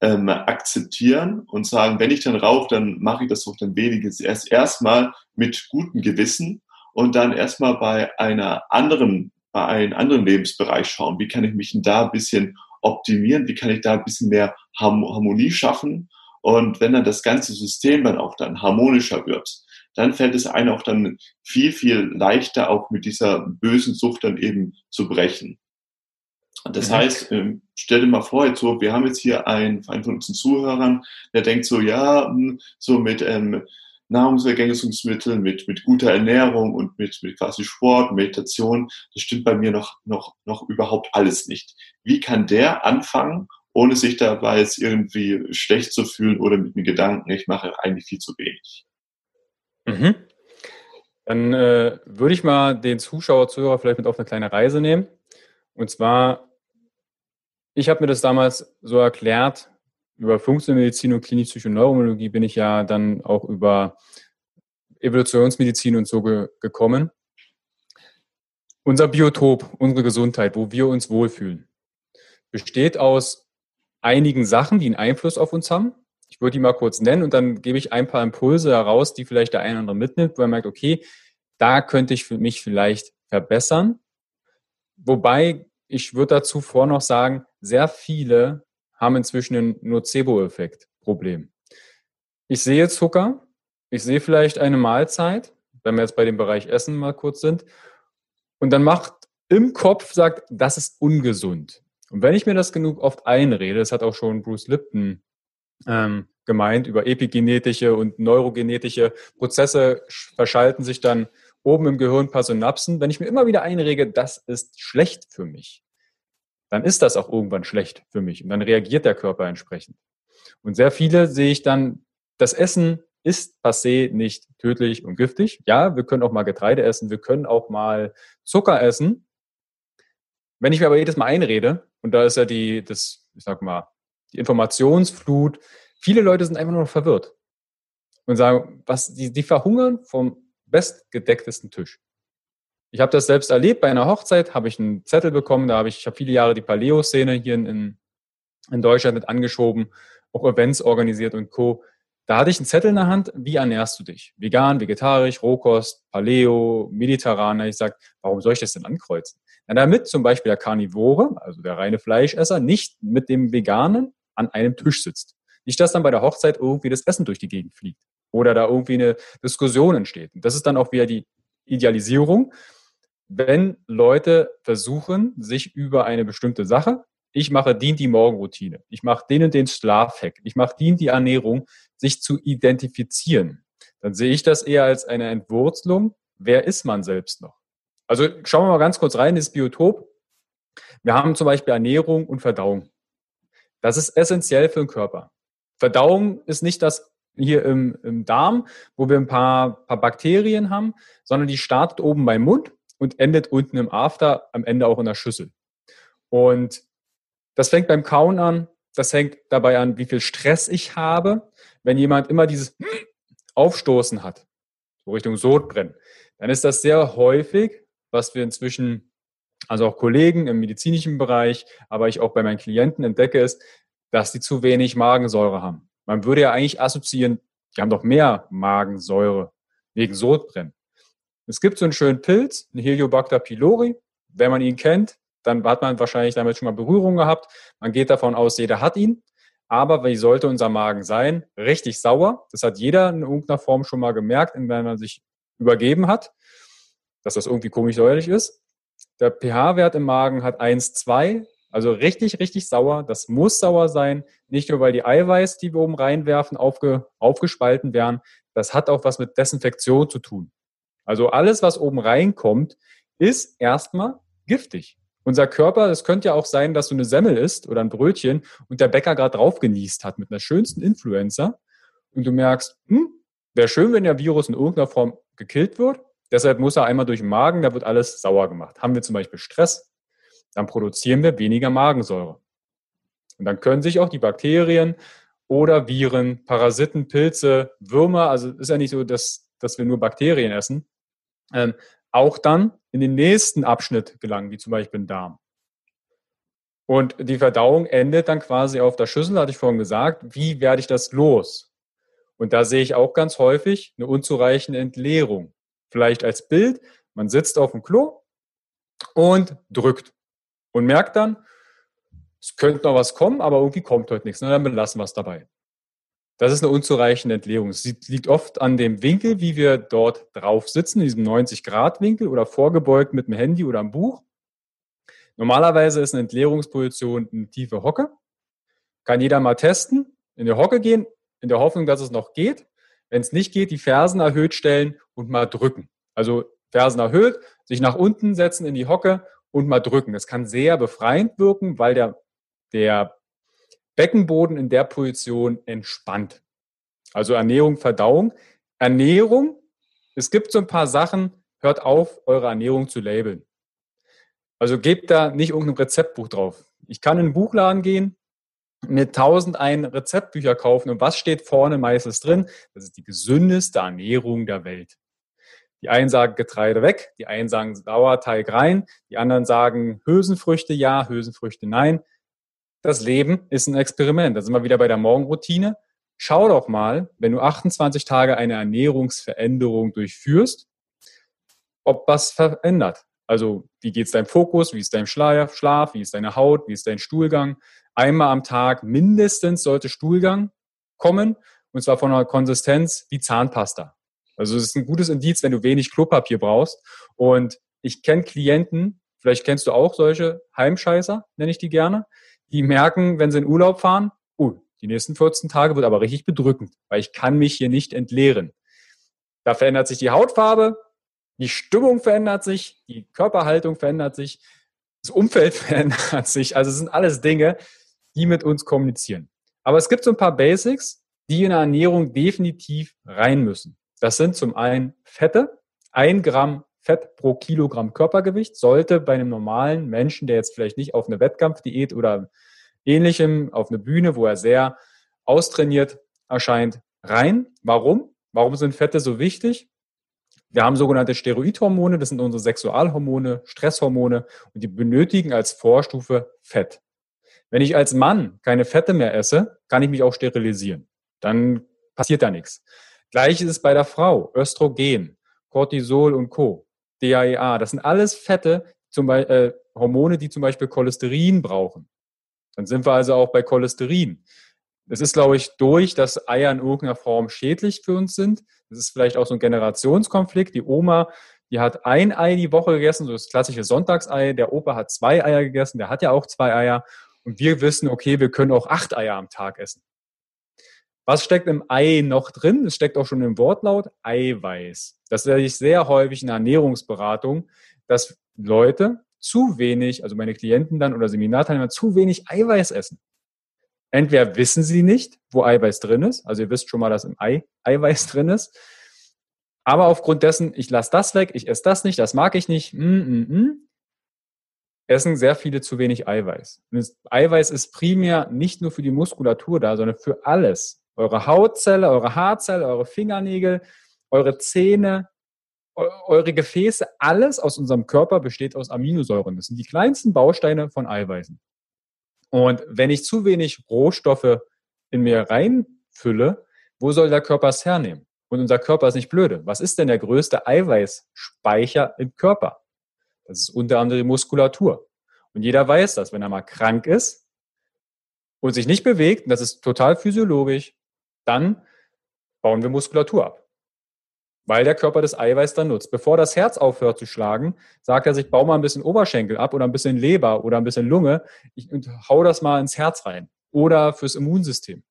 ähm, akzeptieren und sagen, wenn ich dann rauche, dann mache ich das doch dann wenigstens erst erstmal mit gutem Gewissen und dann erstmal bei einer anderen, bei einem anderen Lebensbereich schauen, wie kann ich mich denn da ein bisschen optimieren, wie kann ich da ein bisschen mehr Harmonie schaffen? Und wenn dann das ganze System dann auch dann harmonischer wird, dann fällt es einem auch dann viel, viel leichter auch mit dieser bösen Sucht dann eben zu brechen. Das mhm. heißt, ähm, stell dir mal vor, jetzt so, wir haben jetzt hier einen, einen von unseren Zuhörern, der denkt so, ja, hm, so mit ähm, Nahrungsergänzungsmitteln, mit, mit guter Ernährung und mit, mit quasi Sport, Meditation, das stimmt bei mir noch, noch, noch überhaupt alles nicht. Wie kann der anfangen, ohne sich dabei jetzt irgendwie schlecht zu fühlen oder mit den Gedanken, ich mache eigentlich viel zu wenig? Mhm. Dann äh, würde ich mal den Zuschauer, Zuhörer vielleicht mit auf eine kleine Reise nehmen. Und zwar ich habe mir das damals so erklärt, über Funktionelle Medizin und Klinik Neurologie bin ich ja dann auch über Evolutionsmedizin und so ge gekommen. Unser Biotop, unsere Gesundheit, wo wir uns wohlfühlen, besteht aus einigen Sachen, die einen Einfluss auf uns haben. Ich würde die mal kurz nennen und dann gebe ich ein paar Impulse heraus, die vielleicht der eine oder andere mitnimmt, wo er merkt, okay, da könnte ich mich vielleicht verbessern. Wobei ich würde dazu vor noch sagen, sehr viele haben inzwischen ein Nocebo-Effekt-Problem. Ich sehe Zucker, ich sehe vielleicht eine Mahlzeit, wenn wir jetzt bei dem Bereich Essen mal kurz sind, und dann macht im Kopf sagt, das ist ungesund. Und wenn ich mir das genug oft einrede, das hat auch schon Bruce Lipton ähm, gemeint, über epigenetische und neurogenetische Prozesse verschalten sich dann oben im Gehirn paar Synapsen. Wenn ich mir immer wieder einrege, das ist schlecht für mich, dann ist das auch irgendwann schlecht für mich und dann reagiert der Körper entsprechend. Und sehr viele sehe ich dann, das Essen ist passé nicht tödlich und giftig. Ja, wir können auch mal Getreide essen, wir können auch mal Zucker essen. Wenn ich mir aber jedes Mal einrede, und da ist ja die, das, ich sag mal, die Informationsflut, viele Leute sind einfach nur noch verwirrt und sagen, was, die, die verhungern vom bestgedecktesten Tisch. Ich habe das selbst erlebt. Bei einer Hochzeit habe ich einen Zettel bekommen. Da habe ich, ich habe viele Jahre die Paleo-Szene hier in, in Deutschland mit angeschoben, auch Events organisiert und Co. Da hatte ich einen Zettel in der Hand. Wie ernährst du dich? Vegan, vegetarisch, Rohkost, Paleo, mediterran. Ich sage, warum soll ich das denn ankreuzen? Na, damit zum Beispiel der Karnivore, also der reine Fleischesser, nicht mit dem Veganen an einem Tisch sitzt. Nicht, dass dann bei der Hochzeit irgendwie das Essen durch die Gegend fliegt oder da irgendwie eine Diskussion entsteht. Und das ist dann auch wieder die Idealisierung wenn Leute versuchen, sich über eine bestimmte Sache, ich mache den die Morgenroutine, ich mache denen den Schlafhack, ich mache den die Ernährung, sich zu identifizieren, dann sehe ich das eher als eine Entwurzelung. Wer ist man selbst noch? Also schauen wir mal ganz kurz rein, das Biotop. Wir haben zum Beispiel Ernährung und Verdauung. Das ist essentiell für den Körper. Verdauung ist nicht das hier im, im Darm, wo wir ein paar, paar Bakterien haben, sondern die startet oben beim Mund und endet unten im After, am Ende auch in der Schüssel. Und das fängt beim Kauen an, das hängt dabei an, wie viel Stress ich habe. Wenn jemand immer dieses Aufstoßen hat, so Richtung Sodbrennen, dann ist das sehr häufig, was wir inzwischen, also auch Kollegen im medizinischen Bereich, aber ich auch bei meinen Klienten entdecke, ist, dass die zu wenig Magensäure haben. Man würde ja eigentlich assoziieren, die haben doch mehr Magensäure wegen Sodbrennen. Es gibt so einen schönen Pilz, einen Heliobacter pylori. Wenn man ihn kennt, dann hat man wahrscheinlich damit schon mal Berührung gehabt. Man geht davon aus, jeder hat ihn. Aber wie sollte unser Magen sein? Richtig sauer. Das hat jeder in irgendeiner Form schon mal gemerkt, wenn man sich übergeben hat, dass das irgendwie komisch säuerlich ist. Der pH-Wert im Magen hat 1, 2, also richtig, richtig sauer. Das muss sauer sein. Nicht nur, weil die Eiweiß, die wir oben reinwerfen, aufge, aufgespalten werden. Das hat auch was mit Desinfektion zu tun. Also alles, was oben reinkommt, ist erstmal giftig. Unser Körper, es könnte ja auch sein, dass du eine Semmel isst oder ein Brötchen und der Bäcker gerade drauf genießt hat mit einer schönsten Influencer und du merkst, hm, wäre schön, wenn der Virus in irgendeiner Form gekillt wird. Deshalb muss er einmal durch den Magen, da wird alles sauer gemacht. Haben wir zum Beispiel Stress, dann produzieren wir weniger Magensäure. Und dann können sich auch die Bakterien oder Viren, Parasiten, Pilze, Würmer, also ist ja nicht so, dass, dass wir nur Bakterien essen, ähm, auch dann in den nächsten Abschnitt gelangen, wie zum Beispiel den Darm. Und die Verdauung endet dann quasi auf der Schüssel, hatte ich vorhin gesagt. Wie werde ich das los? Und da sehe ich auch ganz häufig eine unzureichende Entleerung. Vielleicht als Bild, man sitzt auf dem Klo und drückt und merkt dann, es könnte noch was kommen, aber irgendwie kommt heute nichts. Na, dann belassen wir es dabei. Das ist eine unzureichende Entleerung. Es liegt oft an dem Winkel, wie wir dort drauf sitzen, in diesem 90-Grad-Winkel oder vorgebeugt mit dem Handy oder einem Buch. Normalerweise ist eine Entleerungsposition eine tiefe Hocke. Kann jeder mal testen, in die Hocke gehen, in der Hoffnung, dass es noch geht. Wenn es nicht geht, die Fersen erhöht stellen und mal drücken. Also Fersen erhöht, sich nach unten setzen in die Hocke und mal drücken. Das kann sehr befreiend wirken, weil der der Beckenboden in der Position entspannt. Also Ernährung, Verdauung. Ernährung, es gibt so ein paar Sachen, hört auf, eure Ernährung zu labeln. Also gebt da nicht irgendein Rezeptbuch drauf. Ich kann in einen Buchladen gehen, mir 1001 Rezeptbücher kaufen und was steht vorne meistens drin? Das ist die gesündeste Ernährung der Welt. Die einen sagen Getreide weg, die einen sagen Sauerteig rein, die anderen sagen Hülsenfrüchte ja, Hülsenfrüchte nein das Leben ist ein Experiment. Da sind wir wieder bei der Morgenroutine. Schau doch mal, wenn du 28 Tage eine Ernährungsveränderung durchführst, ob was verändert. Also wie geht es deinem Fokus, wie ist dein Schlaf, wie ist deine Haut, wie ist dein Stuhlgang. Einmal am Tag mindestens sollte Stuhlgang kommen und zwar von einer Konsistenz wie Zahnpasta. Also es ist ein gutes Indiz, wenn du wenig Klopapier brauchst. Und ich kenne Klienten, vielleicht kennst du auch solche Heimscheißer, nenne ich die gerne, die merken, wenn sie in Urlaub fahren, uh, die nächsten 14 Tage wird aber richtig bedrückend, weil ich kann mich hier nicht entleeren. Da verändert sich die Hautfarbe, die Stimmung verändert sich, die Körperhaltung verändert sich, das Umfeld verändert sich. Also es sind alles Dinge, die mit uns kommunizieren. Aber es gibt so ein paar Basics, die in der Ernährung definitiv rein müssen. Das sind zum einen Fette, ein Gramm Fett pro Kilogramm Körpergewicht sollte bei einem normalen Menschen, der jetzt vielleicht nicht auf eine Wettkampfdiät oder ähnlichem, auf eine Bühne, wo er sehr austrainiert erscheint, rein. Warum? Warum sind Fette so wichtig? Wir haben sogenannte Steroidhormone, das sind unsere Sexualhormone, Stresshormone und die benötigen als Vorstufe Fett. Wenn ich als Mann keine Fette mehr esse, kann ich mich auch sterilisieren. Dann passiert da nichts. Gleiches ist bei der Frau. Östrogen, Cortisol und Co. DHEA. Das sind alles Fette, zum Beispiel, äh, Hormone, die zum Beispiel Cholesterin brauchen. Dann sind wir also auch bei Cholesterin. Das ist, glaube ich, durch, dass Eier in irgendeiner Form schädlich für uns sind. Das ist vielleicht auch so ein Generationskonflikt. Die Oma, die hat ein Ei die Woche gegessen, so das klassische Sonntagsei. Der Opa hat zwei Eier gegessen, der hat ja auch zwei Eier. Und wir wissen, okay, wir können auch acht Eier am Tag essen. Was steckt im Ei noch drin? Es steckt auch schon im Wortlaut Eiweiß. Das sehe ich sehr häufig in der Ernährungsberatung, dass Leute zu wenig, also meine Klienten dann oder Seminarteilnehmer, zu wenig Eiweiß essen. Entweder wissen sie nicht, wo Eiweiß drin ist, also ihr wisst schon mal, dass im Ei Eiweiß drin ist, aber aufgrund dessen, ich lasse das weg, ich esse das nicht, das mag ich nicht, mm, mm, mm, essen sehr viele zu wenig Eiweiß. Und das Eiweiß ist primär nicht nur für die Muskulatur da, sondern für alles eure Hautzelle, eure Haarzelle, eure Fingernägel, eure Zähne, eure Gefäße, alles aus unserem Körper besteht aus Aminosäuren. Das sind die kleinsten Bausteine von Eiweißen. Und wenn ich zu wenig Rohstoffe in mir reinfülle, wo soll der Körper es hernehmen? Und unser Körper ist nicht blöde. Was ist denn der größte Eiweißspeicher im Körper? Das ist unter anderem Muskulatur. Und jeder weiß das, wenn er mal krank ist und sich nicht bewegt, und das ist total physiologisch, dann bauen wir Muskulatur ab. Weil der Körper das Eiweiß dann nutzt. Bevor das Herz aufhört zu schlagen, sagt er sich, bau mal ein bisschen Oberschenkel ab oder ein bisschen Leber oder ein bisschen Lunge ich, und hau das mal ins Herz rein. Oder fürs Immunsystem.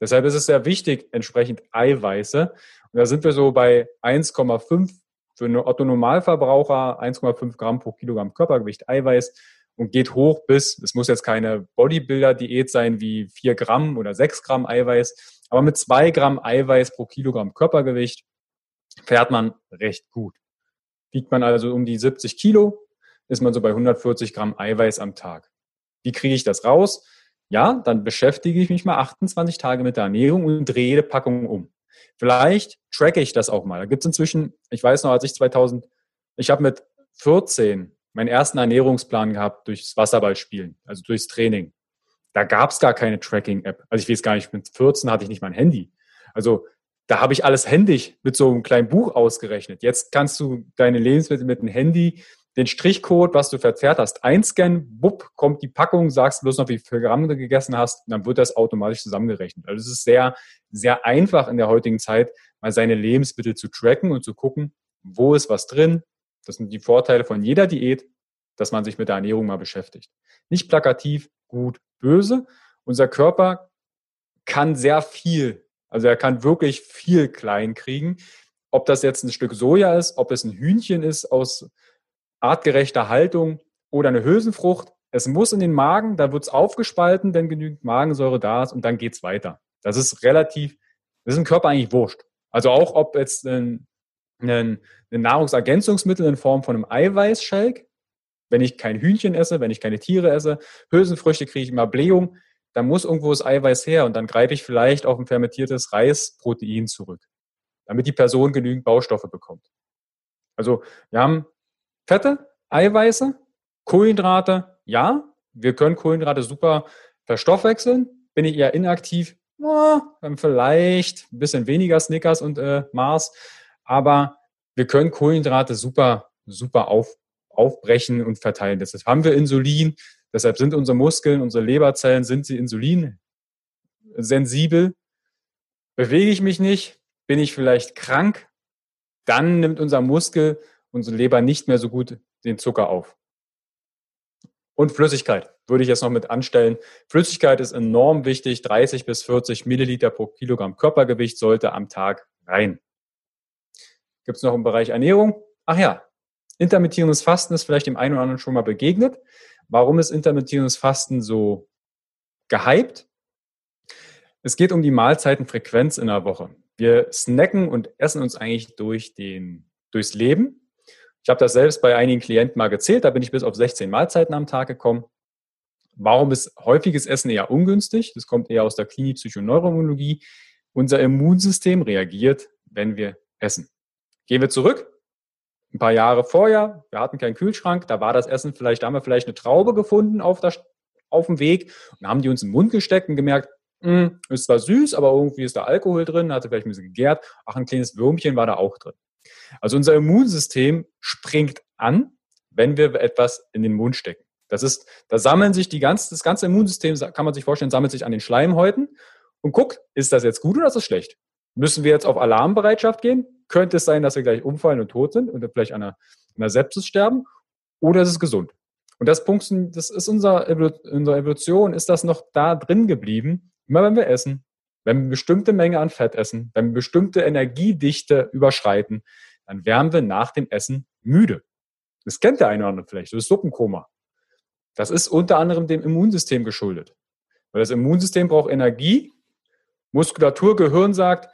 Deshalb ist es sehr wichtig, entsprechend Eiweiße. Und da sind wir so bei 1,5 für einen Otto-Normalverbraucher, 1,5 Gramm pro Kilogramm Körpergewicht Eiweiß und geht hoch bis, es muss jetzt keine Bodybuilder-Diät sein wie vier Gramm oder sechs Gramm Eiweiß, aber mit zwei Gramm Eiweiß pro Kilogramm Körpergewicht fährt man recht gut. Wiegt man also um die 70 Kilo, ist man so bei 140 Gramm Eiweiß am Tag. Wie kriege ich das raus? ja, dann beschäftige ich mich mal 28 Tage mit der Ernährung und drehe die Packung um. Vielleicht tracke ich das auch mal. Da gibt es inzwischen, ich weiß noch, als ich 2000, ich habe mit 14 meinen ersten Ernährungsplan gehabt durchs Wasserballspielen, also durchs Training. Da gab es gar keine Tracking-App. Also ich weiß gar nicht, mit 14 hatte ich nicht mein Handy. Also da habe ich alles händisch mit so einem kleinen Buch ausgerechnet. Jetzt kannst du deine Lebensmittel mit dem Handy, den Strichcode, was du verzehrt hast, einscannen, bupp, kommt die Packung, sagst bloß noch, wie viel Gramm du gegessen hast, und dann wird das automatisch zusammengerechnet. Also es ist sehr, sehr einfach in der heutigen Zeit, mal seine Lebensmittel zu tracken und zu gucken, wo ist was drin. Das sind die Vorteile von jeder Diät, dass man sich mit der Ernährung mal beschäftigt. Nicht plakativ, gut, böse. Unser Körper kann sehr viel also er kann wirklich viel klein kriegen. Ob das jetzt ein Stück Soja ist, ob es ein Hühnchen ist aus artgerechter Haltung oder eine Hülsenfrucht, es muss in den Magen, da wird es aufgespalten, wenn genügend Magensäure da ist und dann geht es weiter. Das ist relativ, das ist im Körper eigentlich wurscht. Also auch ob jetzt ein, ein, ein Nahrungsergänzungsmittel in Form von einem Eiweißshake, wenn ich kein Hühnchen esse, wenn ich keine Tiere esse, Hülsenfrüchte kriege ich immer Blähung, da muss irgendwo das Eiweiß her und dann greife ich vielleicht auf ein fermentiertes Reisprotein zurück, damit die Person genügend Baustoffe bekommt. Also wir haben Fette, Eiweiße, Kohlenhydrate, ja, wir können Kohlenhydrate super verstoffwechseln. Bin ich eher inaktiv, oh, vielleicht ein bisschen weniger Snickers und äh, Mars, aber wir können Kohlenhydrate super, super auf, aufbrechen und verteilen. Deshalb haben wir Insulin, Deshalb sind unsere Muskeln, unsere Leberzellen, sind sie insulinsensibel. Bewege ich mich nicht, bin ich vielleicht krank, dann nimmt unser Muskel, unsere Leber nicht mehr so gut den Zucker auf. Und Flüssigkeit würde ich jetzt noch mit anstellen. Flüssigkeit ist enorm wichtig. 30 bis 40 Milliliter pro Kilogramm Körpergewicht sollte am Tag rein. Gibt es noch im Bereich Ernährung? Ach ja, intermittierendes Fasten ist vielleicht dem einen oder anderen schon mal begegnet. Warum ist intermittierendes Fasten so gehypt? Es geht um die Mahlzeitenfrequenz in der Woche. Wir snacken und essen uns eigentlich durch den, durchs Leben. Ich habe das selbst bei einigen Klienten mal gezählt, da bin ich bis auf 16 Mahlzeiten am Tag gekommen. Warum ist häufiges Essen eher ungünstig? Das kommt eher aus der Klinik Psychoneuroimmunologie. Unser Immunsystem reagiert, wenn wir essen. Gehen wir zurück ein paar Jahre vorher, wir hatten keinen Kühlschrank, da war das Essen vielleicht, da haben wir vielleicht eine Traube gefunden auf, der, auf dem Weg und haben die uns im Mund gesteckt und gemerkt, mh, hm, ist zwar süß, aber irgendwie ist da Alkohol drin, hatte vielleicht ein bisschen gegärt, ach, ein kleines Würmchen war da auch drin. Also unser Immunsystem springt an, wenn wir etwas in den Mund stecken. Das ist, da sammeln sich die ganze, das ganze Immunsystem, kann man sich vorstellen, sammelt sich an den Schleimhäuten und guckt, ist das jetzt gut oder ist das schlecht? Müssen wir jetzt auf Alarmbereitschaft gehen? könnte es sein, dass wir gleich umfallen und tot sind und vielleicht an einer, einer Sepsis sterben, oder ist es gesund. Und das, Punkt, das ist unser, unsere Evolution, ist das noch da drin geblieben, immer wenn wir essen, wenn wir eine bestimmte Menge an Fett essen, wenn wir bestimmte Energiedichte überschreiten, dann werden wir nach dem Essen müde. Das kennt der eine oder andere vielleicht, das Suppenkoma. Das ist unter anderem dem Immunsystem geschuldet. Weil das Immunsystem braucht Energie, Muskulatur, Gehirn sagt,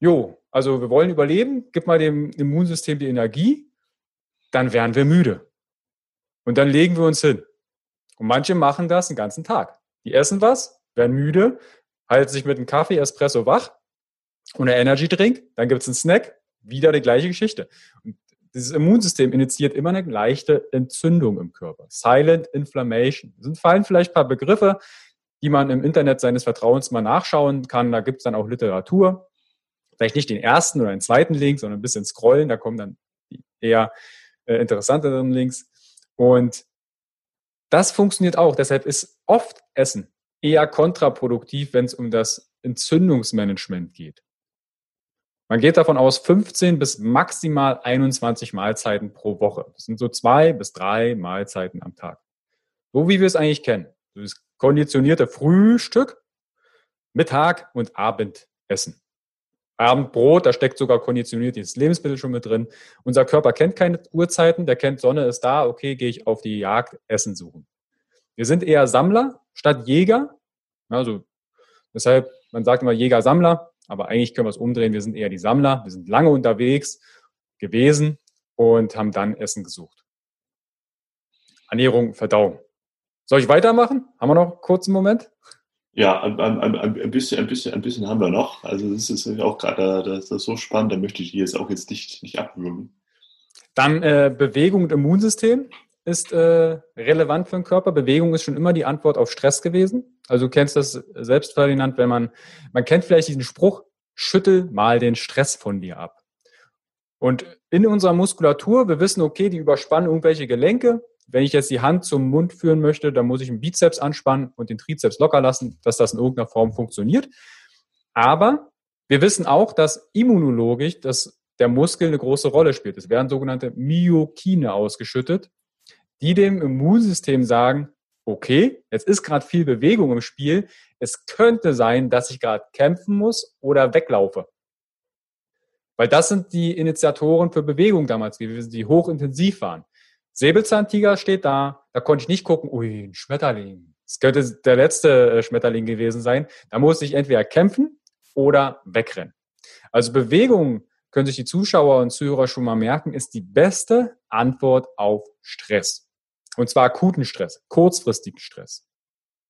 jo, also wir wollen überleben, gib mal dem Immunsystem die Energie, dann werden wir müde. Und dann legen wir uns hin. Und manche machen das den ganzen Tag. Die essen was, werden müde, halten sich mit einem Kaffee, Espresso wach und einer Energy Drink, dann gibt es einen Snack, wieder die gleiche Geschichte. Und dieses Immunsystem initiiert immer eine leichte Entzündung im Körper. Silent Inflammation. Das fallen vielleicht ein paar Begriffe, die man im Internet seines Vertrauens mal nachschauen kann. Da gibt es dann auch Literatur vielleicht nicht den ersten oder den zweiten Link, sondern ein bisschen scrollen, da kommen dann die eher äh, interessanteren Links. Und das funktioniert auch. Deshalb ist oft Essen eher kontraproduktiv, wenn es um das Entzündungsmanagement geht. Man geht davon aus, 15 bis maximal 21 Mahlzeiten pro Woche. Das sind so zwei bis drei Mahlzeiten am Tag. So wie wir es eigentlich kennen. Das konditionierte Frühstück, Mittag und Abendessen. Abendbrot, da steckt sogar konditioniertes Lebensmittel schon mit drin. Unser Körper kennt keine Uhrzeiten, der kennt Sonne ist da, okay, gehe ich auf die Jagd, Essen suchen. Wir sind eher Sammler statt Jäger. Also deshalb, man sagt immer Jäger-Sammler, aber eigentlich können wir es umdrehen, wir sind eher die Sammler. Wir sind lange unterwegs gewesen und haben dann Essen gesucht. Ernährung, Verdauung. Soll ich weitermachen? Haben wir noch einen kurzen Moment? Ja, ein, ein, ein, bisschen, ein, bisschen, ein bisschen haben wir noch. Also das ist auch gerade das ist so spannend, da möchte ich die jetzt auch jetzt nicht, nicht abwürgen. Dann äh, Bewegung und Immunsystem ist äh, relevant für den Körper. Bewegung ist schon immer die Antwort auf Stress gewesen. Also du kennst das selbst, Ferdinand, wenn man, man kennt vielleicht diesen Spruch, schüttel mal den Stress von dir ab. Und in unserer Muskulatur, wir wissen, okay, die überspannen irgendwelche Gelenke, wenn ich jetzt die Hand zum Mund führen möchte, dann muss ich den Bizeps anspannen und den Trizeps locker lassen, dass das in irgendeiner Form funktioniert. Aber wir wissen auch, dass immunologisch dass der Muskel eine große Rolle spielt. Es werden sogenannte Myokine ausgeschüttet, die dem Immunsystem sagen, okay, jetzt ist gerade viel Bewegung im Spiel. Es könnte sein, dass ich gerade kämpfen muss oder weglaufe. Weil das sind die Initiatoren für Bewegung damals gewesen, die hochintensiv waren. Säbelzahntiger steht da, da konnte ich nicht gucken, ui, ein Schmetterling. Das könnte der letzte äh, Schmetterling gewesen sein. Da muss ich entweder kämpfen oder wegrennen. Also Bewegung, können sich die Zuschauer und Zuhörer schon mal merken, ist die beste Antwort auf Stress. Und zwar akuten Stress, kurzfristigen Stress.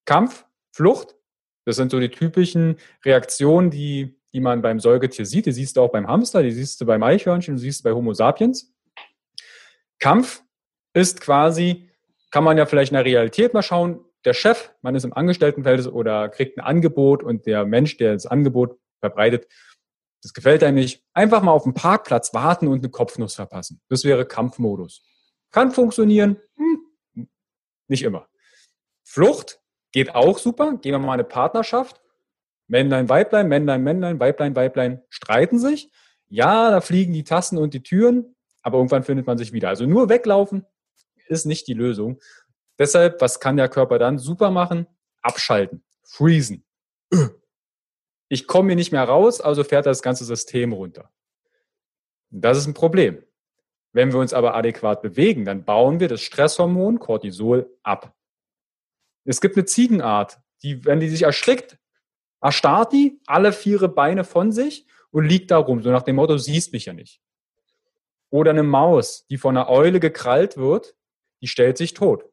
Kampf, Flucht, das sind so die typischen Reaktionen, die, die man beim Säugetier sieht. Die siehst du auch beim Hamster, die siehst du beim Eichhörnchen, die siehst du bei Homo sapiens. Kampf ist quasi, kann man ja vielleicht in der Realität mal schauen, der Chef, man ist im Angestelltenverhältnis oder kriegt ein Angebot und der Mensch, der das Angebot verbreitet, das gefällt einem nicht, einfach mal auf dem Parkplatz warten und eine Kopfnuss verpassen. Das wäre Kampfmodus. Kann funktionieren, hm, nicht immer. Flucht geht auch super. Gehen wir mal eine Partnerschaft. Männlein, Weiblein, Männlein, Männlein, Weiblein, Weiblein streiten sich. Ja, da fliegen die Tassen und die Türen, aber irgendwann findet man sich wieder. Also nur weglaufen ist nicht die Lösung. Deshalb, was kann der Körper dann super machen? Abschalten, freezen. Ich komme hier nicht mehr raus, also fährt das ganze System runter. Das ist ein Problem. Wenn wir uns aber adäquat bewegen, dann bauen wir das Stresshormon Cortisol ab. Es gibt eine Ziegenart, die, wenn die sich erschrickt, erstarrt die alle vier Beine von sich und liegt da rum, so nach dem Motto, siehst mich ja nicht. Oder eine Maus, die von einer Eule gekrallt wird, die stellt sich tot.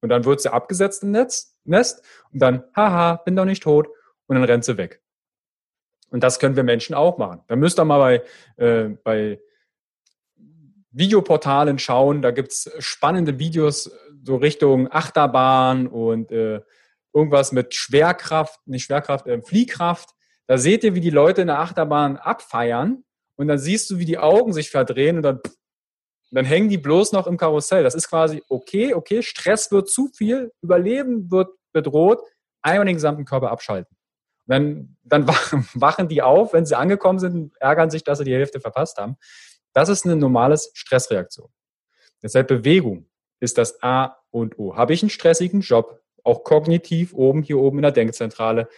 Und dann wird sie abgesetzt im Netz, Nest und dann, haha, bin doch nicht tot. Und dann rennt sie weg. Und das können wir Menschen auch machen. Da müsst ihr mal bei, äh, bei Videoportalen schauen. Da gibt's spannende Videos so Richtung Achterbahn und äh, irgendwas mit Schwerkraft, nicht Schwerkraft, äh, Fliehkraft. Da seht ihr, wie die Leute in der Achterbahn abfeiern und dann siehst du, wie die Augen sich verdrehen und dann dann hängen die bloß noch im Karussell. Das ist quasi okay, okay, Stress wird zu viel, Überleben wird bedroht, einmal den gesamten Körper abschalten. Dann, dann wachen die auf, wenn sie angekommen sind, ärgern sich, dass sie die Hälfte verpasst haben. Das ist eine normale Stressreaktion. Deshalb Bewegung ist das A und O. Habe ich einen stressigen Job, auch kognitiv oben, hier oben in der Denkzentrale,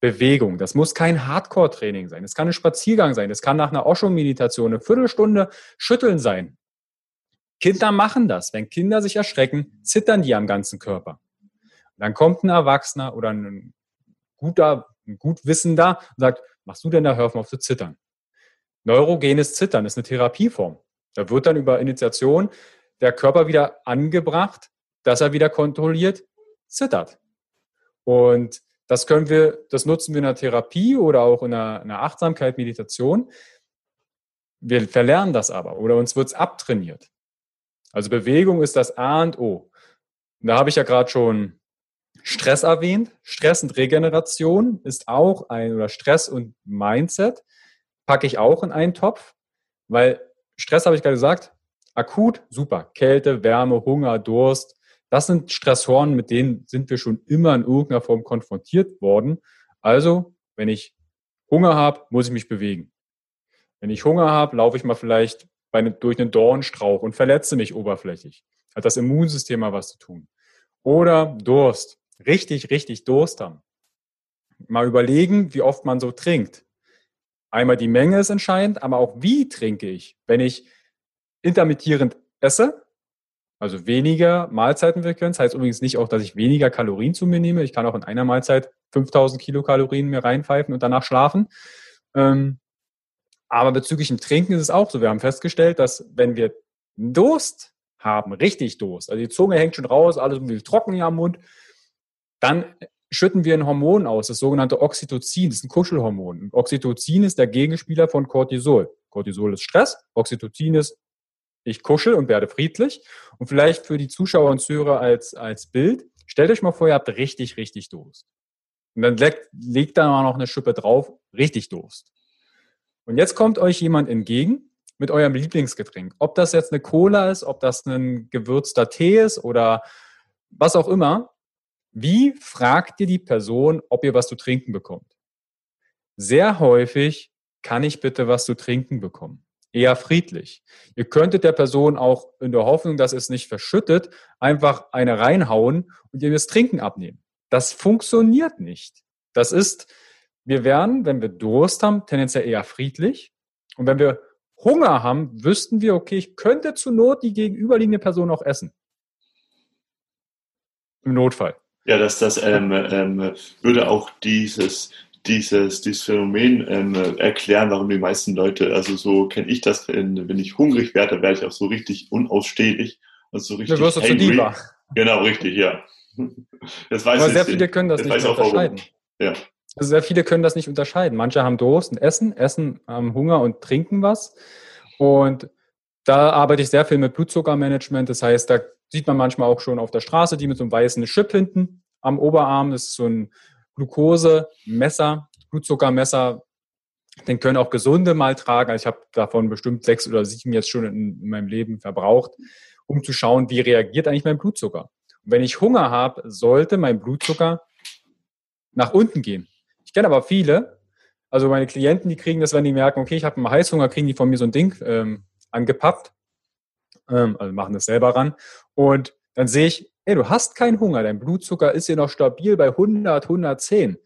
Bewegung. Das muss kein Hardcore-Training sein. Es kann ein Spaziergang sein. Es kann nach einer Osho-Meditation eine Viertelstunde Schütteln sein. Kinder machen das. Wenn Kinder sich erschrecken, zittern die am ganzen Körper. dann kommt ein Erwachsener oder ein guter, ein gut Wissender und sagt, machst du denn da, hör auf zu zittern. Neurogenes Zittern ist eine Therapieform. Da wird dann über Initiation der Körper wieder angebracht, dass er wieder kontrolliert zittert. Und das können wir, das nutzen wir in der Therapie oder auch in der, in der Achtsamkeit, Meditation. Wir verlernen das aber oder uns wird es abtrainiert. Also Bewegung ist das A und O. Und da habe ich ja gerade schon Stress erwähnt. Stress und Regeneration ist auch ein, oder Stress und Mindset packe ich auch in einen Topf, weil Stress habe ich gerade gesagt, akut, super. Kälte, Wärme, Hunger, Durst. Das sind Stressoren, mit denen sind wir schon immer in irgendeiner Form konfrontiert worden. Also, wenn ich Hunger habe, muss ich mich bewegen. Wenn ich Hunger habe, laufe ich mal vielleicht bei, durch einen Dornstrauch und verletze mich oberflächlich. Hat das Immunsystem mal was zu tun. Oder Durst. Richtig, richtig Durst haben. Mal überlegen, wie oft man so trinkt. Einmal die Menge ist entscheidend, aber auch wie trinke ich. Wenn ich intermittierend esse, also weniger Mahlzeiten frequenz, heißt übrigens nicht auch, dass ich weniger Kalorien zu mir nehme. Ich kann auch in einer Mahlzeit 5000 Kilokalorien mir reinpfeifen und danach schlafen. Ähm, aber bezüglich dem Trinken ist es auch so. Wir haben festgestellt, dass wenn wir Durst haben, richtig Durst, also die Zunge hängt schon raus, alles irgendwie trocken hier am Mund, dann schütten wir ein Hormon aus, das sogenannte Oxytocin, das ist ein Kuschelhormon. Und Oxytocin ist der Gegenspieler von Cortisol. Cortisol ist Stress, Oxytocin ist ich kuschel und werde friedlich. Und vielleicht für die Zuschauer und Zuhörer als, als Bild, stellt euch mal vor, ihr habt richtig, richtig Durst. Und dann legt, legt da noch eine Schippe drauf, richtig Durst. Und jetzt kommt euch jemand entgegen mit eurem Lieblingsgetränk. Ob das jetzt eine Cola ist, ob das ein gewürzter Tee ist oder was auch immer. Wie fragt ihr die Person, ob ihr was zu trinken bekommt? Sehr häufig, kann ich bitte was zu trinken bekommen? Eher friedlich. Ihr könntet der Person auch in der Hoffnung, dass es nicht verschüttet, einfach eine reinhauen und ihr das Trinken abnehmen. Das funktioniert nicht. Das ist, wir werden, wenn wir Durst haben, tendenziell eher friedlich. Und wenn wir Hunger haben, wüssten wir, okay, ich könnte zur Not die gegenüberliegende Person auch essen. Im Notfall. Ja, das, das ähm, ähm, würde auch dieses, dieses, dieses Phänomen ähm, erklären, warum die meisten Leute, also so kenne ich das, wenn, ich hungrig werde, werde ich auch so richtig unausstehlich. Also so richtig du wirst du zu Diva. Genau, richtig, ja. Das weiß Aber sehr viele können das, das nicht unterscheiden. Ja. Also sehr viele können das nicht unterscheiden. Manche haben Durst und essen, essen, haben Hunger und trinken was. Und da arbeite ich sehr viel mit Blutzuckermanagement. Das heißt, da sieht man manchmal auch schon auf der Straße, die mit so einem weißen Chip hinten am Oberarm. Das ist so ein Glukosemesser, Blutzuckermesser. Den können auch Gesunde mal tragen. Also ich habe davon bestimmt sechs oder sieben jetzt schon in, in meinem Leben verbraucht, um zu schauen, wie reagiert eigentlich mein Blutzucker. Und wenn ich Hunger habe, sollte mein Blutzucker nach unten gehen. Ich kenne aber viele, also meine Klienten, die kriegen das, wenn die merken, okay, ich habe einen Heißhunger, kriegen die von mir so ein Ding ähm, angepappt, ähm, also machen das selber ran. Und dann sehe ich, ey, du hast keinen Hunger, dein Blutzucker ist hier noch stabil bei 100, 110.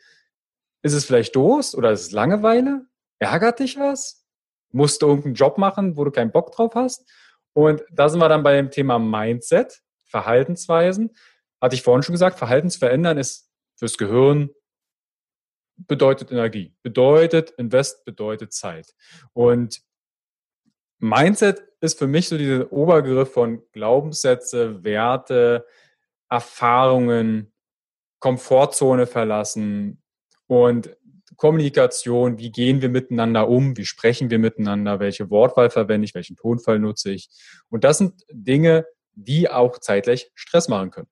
Ist es vielleicht Durst oder ist es Langeweile? Ärgert dich was? Musst du irgendeinen Job machen, wo du keinen Bock drauf hast? Und da sind wir dann bei dem Thema Mindset, Verhaltensweisen. Hatte ich vorhin schon gesagt, Verhaltensverändern ist fürs Gehirn bedeutet Energie, bedeutet Invest, bedeutet Zeit. Und Mindset ist für mich so dieser Obergriff von Glaubenssätze, Werte, Erfahrungen, Komfortzone verlassen und Kommunikation, wie gehen wir miteinander um, wie sprechen wir miteinander, welche Wortwahl verwende ich, welchen Tonfall nutze ich. Und das sind Dinge, die auch zeitgleich Stress machen können.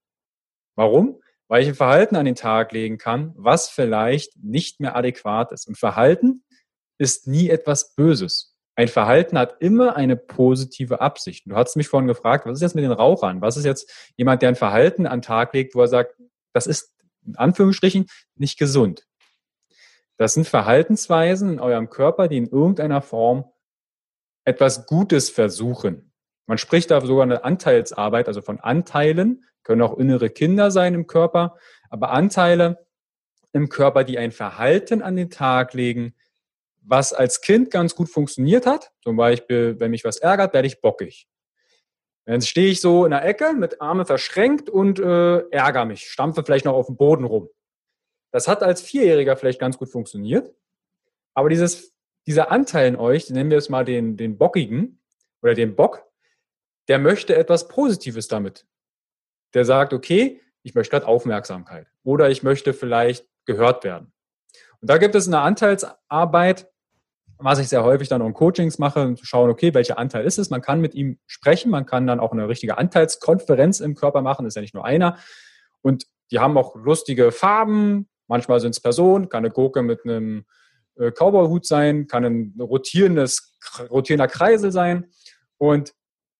Warum? Weil ich ein Verhalten an den Tag legen kann, was vielleicht nicht mehr adäquat ist. Und Verhalten ist nie etwas Böses. Ein Verhalten hat immer eine positive Absicht. Du hast mich vorhin gefragt, was ist jetzt mit den Rauchern? Was ist jetzt jemand, der ein Verhalten an den Tag legt, wo er sagt, das ist in Anführungsstrichen nicht gesund. Das sind Verhaltensweisen in eurem Körper, die in irgendeiner Form etwas Gutes versuchen. Man spricht da sogar eine Anteilsarbeit, also von Anteilen, können auch innere Kinder sein im Körper, aber Anteile im Körper, die ein Verhalten an den Tag legen, was als Kind ganz gut funktioniert hat, zum Beispiel, wenn mich was ärgert, werde ich bockig. Dann stehe ich so in der Ecke mit Arme verschränkt und äh, ärgere mich, stampfe vielleicht noch auf dem Boden rum. Das hat als Vierjähriger vielleicht ganz gut funktioniert, aber dieses, dieser Anteil in euch, nennen wir es mal den, den Bockigen oder den Bock, der möchte etwas Positives damit. Der sagt, okay, ich möchte gerade Aufmerksamkeit oder ich möchte vielleicht gehört werden. Und da gibt es eine Anteilsarbeit, was ich sehr häufig dann auch in Coachings mache, um zu schauen, okay, welcher Anteil ist es? Man kann mit ihm sprechen, man kann dann auch eine richtige Anteilskonferenz im Körper machen, ist ja nicht nur einer. Und die haben auch lustige Farben, manchmal sind es Personen, kann eine Gurke mit einem äh, Cowboyhut sein, kann ein rotierendes, rotierender Kreisel sein. Und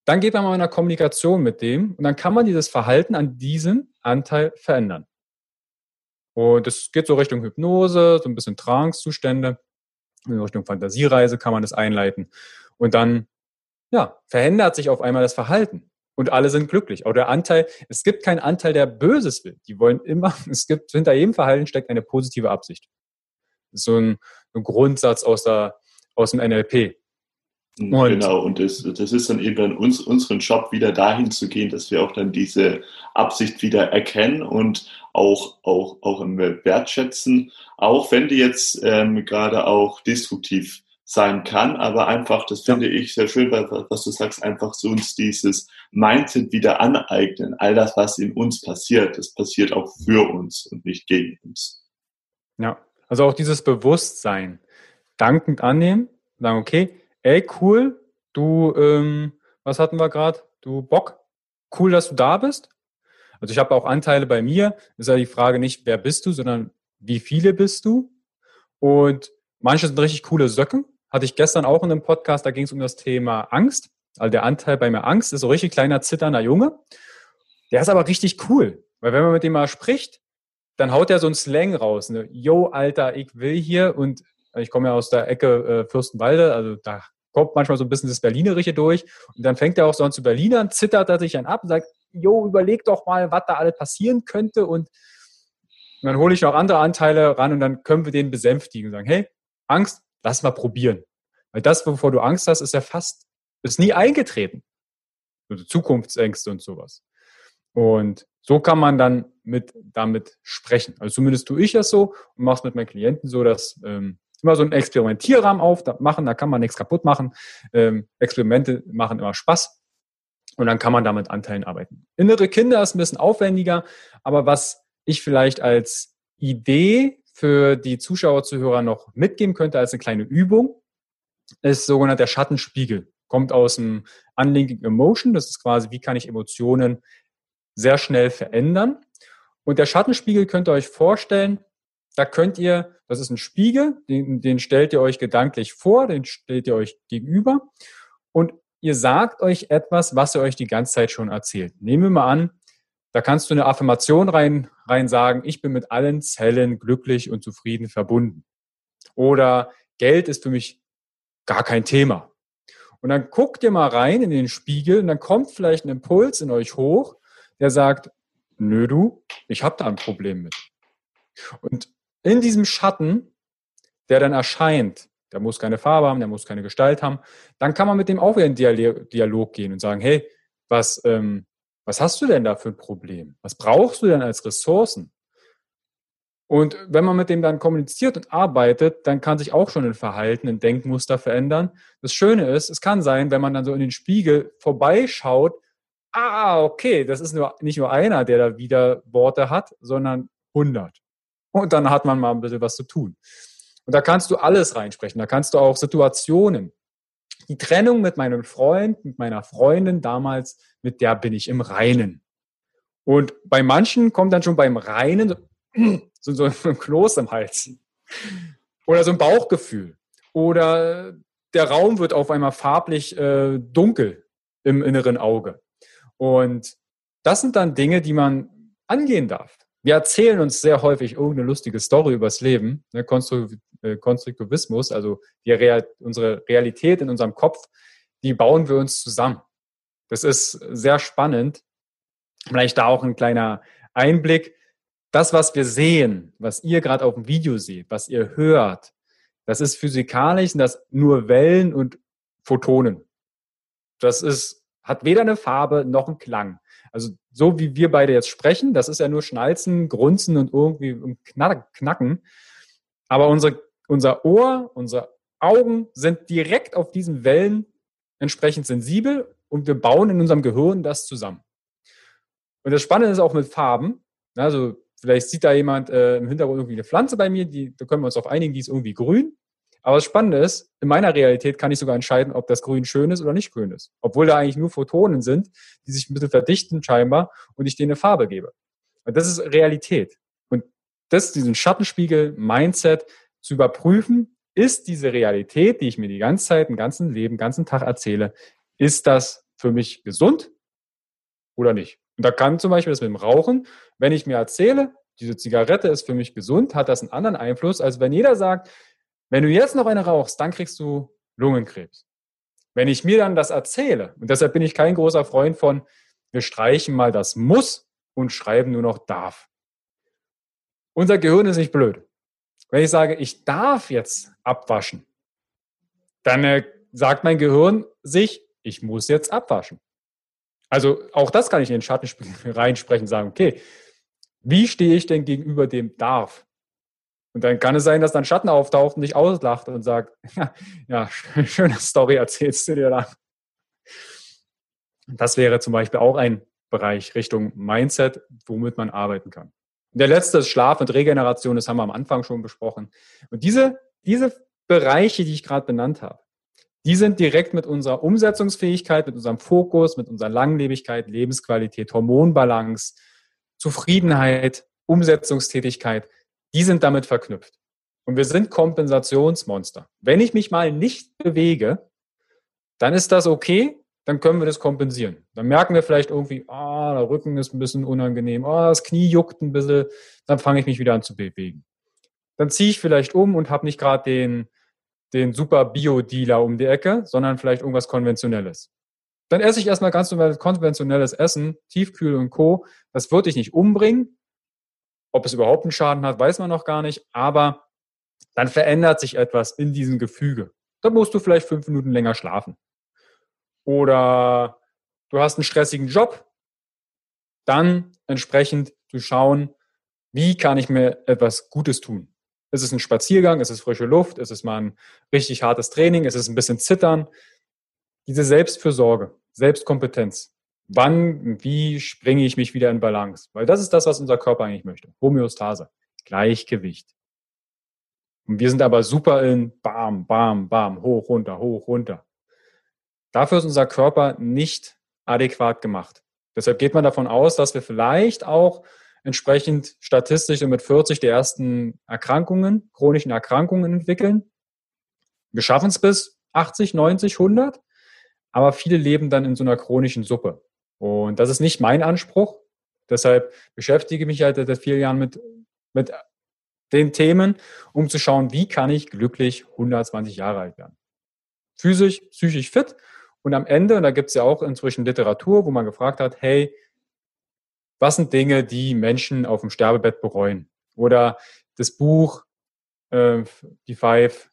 dann geht man mal in einer Kommunikation mit dem und dann kann man dieses Verhalten an diesem Anteil verändern. Und es geht so Richtung Hypnose, so ein bisschen Trance-Zustände in Richtung Fantasiereise kann man das einleiten. Und dann, ja, verändert sich auf einmal das Verhalten. Und alle sind glücklich. Auch der Anteil, es gibt keinen Anteil, der Böses will. Die wollen immer, es gibt, hinter jedem Verhalten steckt eine positive Absicht. Das ist so ein, ein Grundsatz aus, der, aus dem NLP. Und genau, und das, das ist dann eben uns, unseren Job, wieder dahin zu gehen, dass wir auch dann diese Absicht wieder erkennen und auch, auch, auch wertschätzen, auch wenn die jetzt ähm, gerade auch destruktiv sein kann, aber einfach, das finde ich sehr schön, was du sagst, einfach so uns dieses Mindset wieder aneignen. All das, was in uns passiert, das passiert auch für uns und nicht gegen uns. Ja, also auch dieses Bewusstsein, dankend annehmen, sagen, okay, ey, cool, du, ähm, was hatten wir gerade? Du Bock, cool, dass du da bist. Also ich habe auch Anteile bei mir. ist ja die Frage nicht, wer bist du, sondern wie viele bist du? Und manche sind richtig coole Söcken, hatte ich gestern auch in einem Podcast, da ging es um das Thema Angst. Also der Anteil bei mir Angst ist so richtig kleiner, zitternder Junge. Der ist aber richtig cool, weil wenn man mit dem mal spricht, dann haut er so einen Slang raus. Ne? Yo, Alter, ich will hier und ich komme ja aus der Ecke äh, Fürstenwalde, also da kommt manchmal so ein bisschen das Berlinerische durch und dann fängt er auch so an zu Berlinern, zittert er sich dann ab und sagt, yo, überleg doch mal, was da alles passieren könnte und, dann hole ich noch andere Anteile ran und dann können wir den besänftigen und sagen, hey, Angst, lass mal probieren. Weil das, wovor du Angst hast, ist ja fast, ist nie eingetreten. Also Zukunftsängste und sowas. Und so kann man dann mit, damit sprechen. Also zumindest tue ich das so und mache es mit meinen Klienten so, dass ähm, immer so einen Experimentierrahmen auf da da kann man nichts kaputt machen. Ähm, Experimente machen immer Spaß und dann kann man damit Anteilen arbeiten. Innere Kinder ist ein bisschen aufwendiger, aber was ich vielleicht als Idee für die Zuschauer, Zuhörer noch mitgeben könnte als eine kleine Übung, ist sogenannter Schattenspiegel. Kommt aus dem Unlinking Emotion. Das ist quasi, wie kann ich Emotionen sehr schnell verändern. Und der Schattenspiegel könnt ihr euch vorstellen, da könnt ihr, das ist ein Spiegel, den, den stellt ihr euch gedanklich vor, den stellt ihr euch gegenüber und ihr sagt euch etwas, was ihr euch die ganze Zeit schon erzählt. Nehmen wir mal an, da kannst du eine Affirmation rein, rein sagen, ich bin mit allen Zellen glücklich und zufrieden verbunden. Oder Geld ist für mich gar kein Thema. Und dann guckt ihr mal rein in den Spiegel und dann kommt vielleicht ein Impuls in euch hoch, der sagt, nö du, ich habe da ein Problem mit. Und in diesem Schatten, der dann erscheint, der muss keine Farbe haben, der muss keine Gestalt haben, dann kann man mit dem auch wieder in Dialog gehen und sagen, hey, was, ähm, was hast du denn da für ein Problem? Was brauchst du denn als Ressourcen? Und wenn man mit dem dann kommuniziert und arbeitet, dann kann sich auch schon ein Verhalten, ein Denkmuster verändern. Das Schöne ist, es kann sein, wenn man dann so in den Spiegel vorbeischaut, ah, okay, das ist nur, nicht nur einer, der da wieder Worte hat, sondern 100. Und dann hat man mal ein bisschen was zu tun. Und da kannst du alles reinsprechen. Da kannst du auch Situationen die Trennung mit meinem Freund, mit meiner Freundin damals, mit der bin ich im Reinen. Und bei manchen kommt dann schon beim Reinen so, so ein Kloß im Hals. Oder so ein Bauchgefühl. Oder der Raum wird auf einmal farblich äh, dunkel im inneren Auge. Und das sind dann Dinge, die man angehen darf. Wir erzählen uns sehr häufig irgendeine lustige Story übers Leben, ne, äh, Konstruktivismus, also Real, unsere Realität in unserem Kopf, die bauen wir uns zusammen. Das ist sehr spannend. Vielleicht da auch ein kleiner Einblick. Das, was wir sehen, was ihr gerade auf dem Video seht, was ihr hört, das ist physikalisch und das nur Wellen und Photonen. Das ist, hat weder eine Farbe noch einen Klang. Also so wie wir beide jetzt sprechen, das ist ja nur Schnalzen, Grunzen und irgendwie Knacken. Aber unsere unser Ohr, unsere Augen sind direkt auf diesen Wellen entsprechend sensibel und wir bauen in unserem Gehirn das zusammen. Und das Spannende ist auch mit Farben. Also vielleicht sieht da jemand äh, im Hintergrund irgendwie eine Pflanze bei mir, die, da können wir uns auf einigen, die ist irgendwie grün. Aber das Spannende ist, in meiner Realität kann ich sogar entscheiden, ob das Grün schön ist oder nicht grün ist. Obwohl da eigentlich nur Photonen sind, die sich ein bisschen verdichten scheinbar und ich denen eine Farbe gebe. Und das ist Realität. Und das, diesen Schattenspiegel, Mindset, zu überprüfen, ist diese Realität, die ich mir die ganze Zeit, den ganzen Leben, den ganzen Tag erzähle, ist das für mich gesund oder nicht? Und da kann zum Beispiel das mit dem Rauchen, wenn ich mir erzähle, diese Zigarette ist für mich gesund, hat das einen anderen Einfluss, als wenn jeder sagt, wenn du jetzt noch eine rauchst, dann kriegst du Lungenkrebs. Wenn ich mir dann das erzähle, und deshalb bin ich kein großer Freund von, wir streichen mal das muss und schreiben nur noch darf. Unser Gehirn ist nicht blöd. Wenn ich sage, ich darf jetzt abwaschen, dann äh, sagt mein Gehirn sich, ich muss jetzt abwaschen. Also auch das kann ich in den Schattenspiegel reinsprechen und sagen, okay, wie stehe ich denn gegenüber dem darf? Und dann kann es sein, dass dann Schatten auftaucht und dich auslacht und sagt, ja, ja schöne Story erzählst du dir da. Das wäre zum Beispiel auch ein Bereich Richtung Mindset, womit man arbeiten kann. Der letzte ist Schlaf und Regeneration, das haben wir am Anfang schon besprochen. Und diese, diese Bereiche, die ich gerade benannt habe, die sind direkt mit unserer Umsetzungsfähigkeit, mit unserem Fokus, mit unserer Langlebigkeit, Lebensqualität, Hormonbalance, Zufriedenheit, Umsetzungstätigkeit, die sind damit verknüpft. Und wir sind Kompensationsmonster. Wenn ich mich mal nicht bewege, dann ist das okay, dann können wir das kompensieren. Dann merken wir vielleicht irgendwie, ah, der Rücken ist ein bisschen unangenehm, ah, das Knie juckt ein bisschen, dann fange ich mich wieder an zu bewegen. Dann ziehe ich vielleicht um und habe nicht gerade den, den super Bio-Dealer um die Ecke, sondern vielleicht irgendwas Konventionelles. Dann esse ich erstmal ganz normal konventionelles Essen, Tiefkühl und Co. Das wird dich nicht umbringen. Ob es überhaupt einen Schaden hat, weiß man noch gar nicht. Aber dann verändert sich etwas in diesem Gefüge. Dann musst du vielleicht fünf Minuten länger schlafen. Oder du hast einen stressigen Job. Dann entsprechend zu schauen, wie kann ich mir etwas Gutes tun? Ist es ein Spaziergang? Ist es frische Luft? Ist es mal ein richtig hartes Training? Ist es ein bisschen Zittern? Diese Selbstfürsorge, Selbstkompetenz. Wann, wie springe ich mich wieder in Balance? Weil das ist das, was unser Körper eigentlich möchte. Homöostase, Gleichgewicht. Und wir sind aber super in Bam, Bam, Bam, hoch, runter, hoch, runter. Dafür ist unser Körper nicht adäquat gemacht. Deshalb geht man davon aus, dass wir vielleicht auch entsprechend statistisch mit 40 die ersten Erkrankungen, chronischen Erkrankungen entwickeln. Wir schaffen es bis 80, 90, 100, aber viele leben dann in so einer chronischen Suppe. Und das ist nicht mein Anspruch. Deshalb beschäftige ich mich halt seit vielen Jahren mit, mit den Themen, um zu schauen, wie kann ich glücklich 120 Jahre alt werden. Physisch, psychisch fit und am Ende, und da gibt es ja auch inzwischen Literatur, wo man gefragt hat, hey, was sind Dinge, die Menschen auf dem Sterbebett bereuen? Oder das Buch, äh, die Five,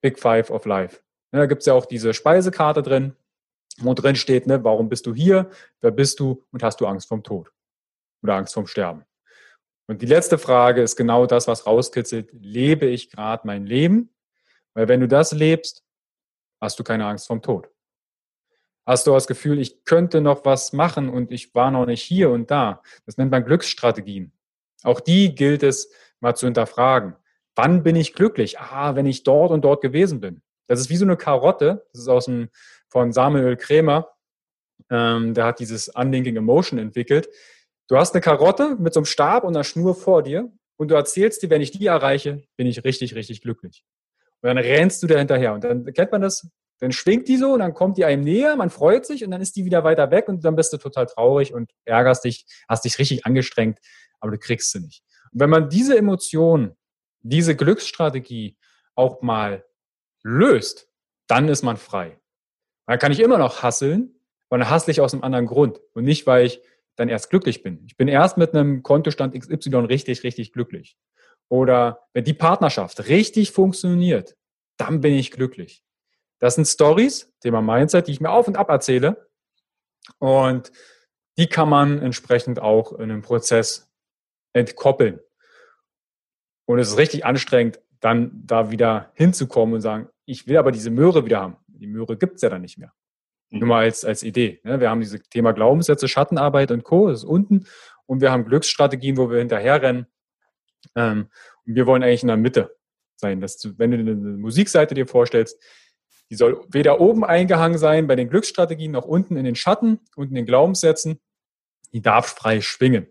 Big Five of Life. Ja, da gibt es ja auch diese Speisekarte drin, wo drin steht, ne, warum bist du hier, wer bist du und hast du Angst vom Tod oder Angst vom Sterben? Und die letzte Frage ist genau das, was rauskitzelt, lebe ich gerade mein Leben? Weil wenn du das lebst, hast du keine Angst vom Tod. Hast du das Gefühl, ich könnte noch was machen und ich war noch nicht hier und da? Das nennt man Glücksstrategien. Auch die gilt es mal zu hinterfragen. Wann bin ich glücklich? Ah, wenn ich dort und dort gewesen bin. Das ist wie so eine Karotte. Das ist aus dem, von Samuel Krämer. Ähm, der hat dieses Unlinking Emotion entwickelt. Du hast eine Karotte mit so einem Stab und einer Schnur vor dir und du erzählst dir, wenn ich die erreiche, bin ich richtig, richtig glücklich. Und dann rennst du da hinterher. Und dann kennt man das dann schwingt die so und dann kommt die einem näher, man freut sich und dann ist die wieder weiter weg und dann bist du total traurig und ärgerst dich, hast dich richtig angestrengt, aber du kriegst sie nicht. Und wenn man diese Emotion, diese Glücksstrategie auch mal löst, dann ist man frei. Dann kann ich immer noch hasseln, aber dann hassle ich aus einem anderen Grund und nicht, weil ich dann erst glücklich bin. Ich bin erst mit einem Kontostand XY richtig, richtig glücklich. Oder wenn die Partnerschaft richtig funktioniert, dann bin ich glücklich. Das sind Stories, Thema Mindset, die ich mir auf und ab erzähle. Und die kann man entsprechend auch in einem Prozess entkoppeln. Und es ist richtig anstrengend, dann da wieder hinzukommen und sagen, ich will aber diese Möhre wieder haben. Die Möhre gibt es ja dann nicht mehr. Mhm. Nur mal als, als Idee. Ne? Wir haben dieses Thema Glaubenssätze, Schattenarbeit und Co. Das ist unten. Und wir haben Glücksstrategien, wo wir hinterherrennen. Ähm, und wir wollen eigentlich in der Mitte sein. Dass du, wenn du eine Musikseite dir vorstellst, die soll weder oben eingehangen sein bei den Glücksstrategien noch unten in den Schatten und in den Glaubenssätzen. Die darf frei schwingen.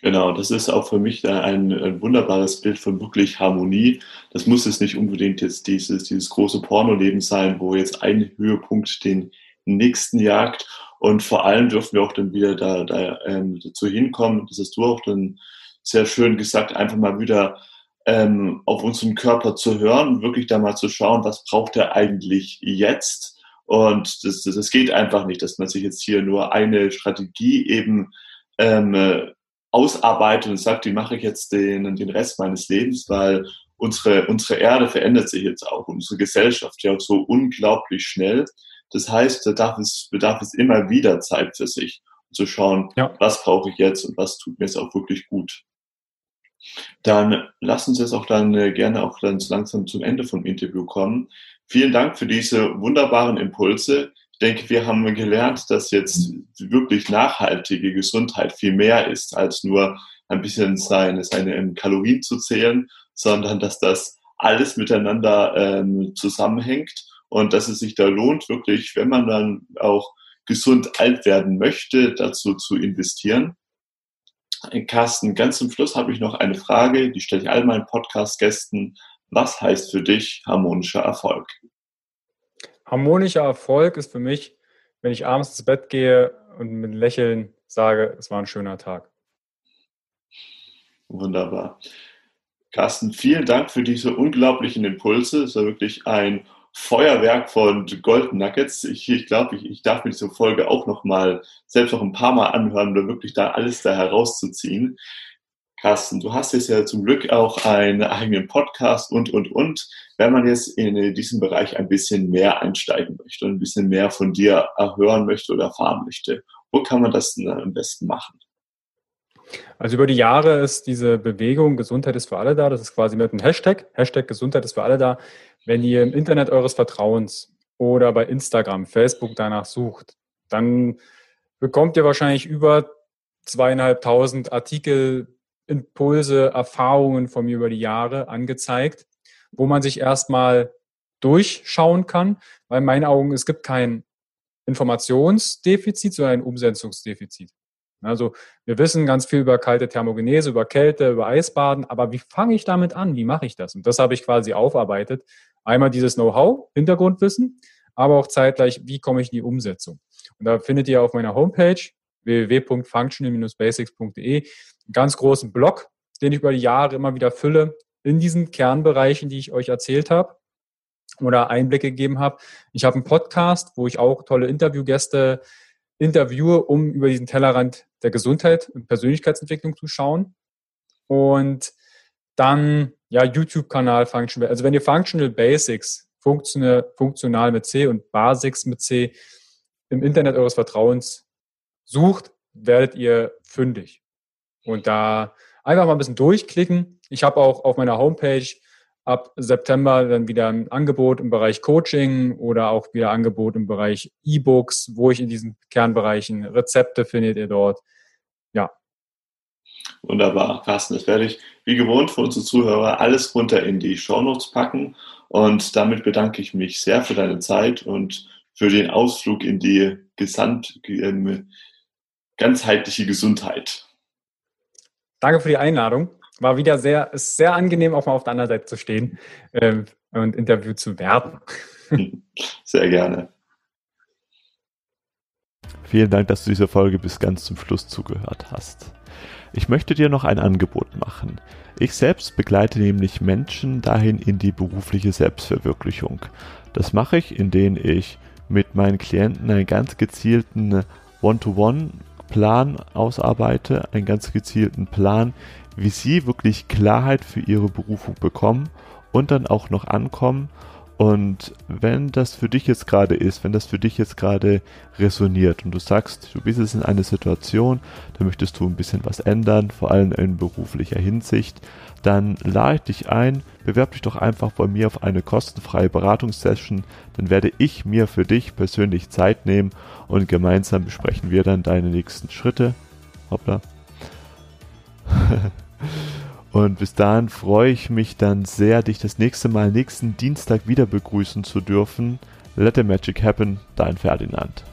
Genau, das ist auch für mich ein, ein, wunderbares Bild von wirklich Harmonie. Das muss es nicht unbedingt jetzt dieses, dieses große Pornoleben sein, wo jetzt ein Höhepunkt den nächsten jagt. Und vor allem dürfen wir auch dann wieder da, da ähm, dazu hinkommen, das hast du auch dann sehr schön gesagt, einfach mal wieder ähm, auf unseren Körper zu hören, wirklich da mal zu schauen, was braucht er eigentlich jetzt. Und das, das, das geht einfach nicht, dass man sich jetzt hier nur eine Strategie eben ähm, äh, ausarbeitet und sagt, die mache ich jetzt den, den Rest meines Lebens, weil unsere, unsere Erde verändert sich jetzt auch, unsere Gesellschaft ja auch so unglaublich schnell. Das heißt, da darf es, bedarf es immer wieder Zeit für sich, um zu schauen, ja. was brauche ich jetzt und was tut mir jetzt auch wirklich gut. Dann lass uns jetzt auch dann äh, gerne auch dann langsam zum Ende vom Interview kommen. Vielen Dank für diese wunderbaren Impulse. Ich denke, wir haben gelernt, dass jetzt wirklich nachhaltige Gesundheit viel mehr ist, als nur ein bisschen seine, seine Kalorien zu zählen, sondern dass das alles miteinander ähm, zusammenhängt und dass es sich da lohnt, wirklich, wenn man dann auch gesund alt werden möchte, dazu zu investieren. Carsten, ganz zum Schluss habe ich noch eine Frage, die stelle ich all meinen Podcast-Gästen. Was heißt für dich harmonischer Erfolg? Harmonischer Erfolg ist für mich, wenn ich abends ins Bett gehe und mit Lächeln sage, es war ein schöner Tag. Wunderbar. Carsten, vielen Dank für diese unglaublichen Impulse. Es war wirklich ein Feuerwerk von Gold Nuggets. Ich, ich glaube, ich, ich darf mir diese Folge auch noch mal selbst noch ein paar Mal anhören, um wirklich da alles da herauszuziehen. Carsten, du hast jetzt ja zum Glück auch einen eigenen Podcast und, und, und. Wenn man jetzt in diesen Bereich ein bisschen mehr einsteigen möchte und ein bisschen mehr von dir erhören möchte oder erfahren möchte, wo kann man das denn am besten machen? Also über die Jahre ist diese Bewegung Gesundheit ist für alle da. Das ist quasi mit einem Hashtag. Hashtag Gesundheit ist für alle da. Wenn ihr im Internet eures Vertrauens oder bei Instagram, Facebook danach sucht, dann bekommt ihr wahrscheinlich über zweieinhalbtausend Artikel, Impulse, Erfahrungen von mir über die Jahre angezeigt, wo man sich erstmal durchschauen kann, weil in meinen Augen es gibt kein Informationsdefizit, sondern ein Umsetzungsdefizit. Also wir wissen ganz viel über kalte Thermogenese, über Kälte, über Eisbaden, aber wie fange ich damit an? Wie mache ich das? Und das habe ich quasi aufarbeitet. Einmal dieses Know-how, Hintergrundwissen, aber auch zeitgleich, wie komme ich in die Umsetzung? Und da findet ihr auf meiner Homepage www.functional-basics.de einen ganz großen Blog, den ich über die Jahre immer wieder fülle in diesen Kernbereichen, die ich euch erzählt habe oder Einblicke gegeben habe. Ich habe einen Podcast, wo ich auch tolle Interviewgäste interviewe, um über diesen Tellerrand der Gesundheit und Persönlichkeitsentwicklung zu schauen. Und dann, ja, YouTube-Kanal Functional. Also wenn ihr Functional Basics, funktional, funktional mit C und Basics mit C im Internet eures Vertrauens sucht, werdet ihr fündig. Und da einfach mal ein bisschen durchklicken. Ich habe auch auf meiner Homepage ab September dann wieder ein Angebot im Bereich Coaching oder auch wieder Angebot im Bereich E-Books, wo ich in diesen Kernbereichen Rezepte findet ihr dort. Ja. Wunderbar, Carsten, das werde ich wie gewohnt für unsere Zuhörer alles runter in die Shownotes packen und damit bedanke ich mich sehr für deine Zeit und für den Ausflug in die gesamt, ganzheitliche Gesundheit. Danke für die Einladung war wieder sehr, ist sehr angenehm, auch mal auf der anderen Seite zu stehen äh, und interviewt zu werden. Sehr gerne. Vielen Dank, dass du diese Folge bis ganz zum Schluss zugehört hast. Ich möchte dir noch ein Angebot machen. Ich selbst begleite nämlich Menschen dahin in die berufliche Selbstverwirklichung. Das mache ich, indem ich mit meinen Klienten einen ganz gezielten One-to-One-Plan ausarbeite, einen ganz gezielten Plan, wie sie wirklich Klarheit für ihre Berufung bekommen und dann auch noch ankommen. Und wenn das für dich jetzt gerade ist, wenn das für dich jetzt gerade resoniert und du sagst, du bist jetzt in einer Situation, da möchtest du ein bisschen was ändern, vor allem in beruflicher Hinsicht, dann lade ich dich ein, bewerb dich doch einfach bei mir auf eine kostenfreie Beratungssession, dann werde ich mir für dich persönlich Zeit nehmen und gemeinsam besprechen wir dann deine nächsten Schritte. Hoppla. Und bis dahin freue ich mich dann sehr, dich das nächste Mal nächsten Dienstag wieder begrüßen zu dürfen. Let the Magic Happen, dein Ferdinand.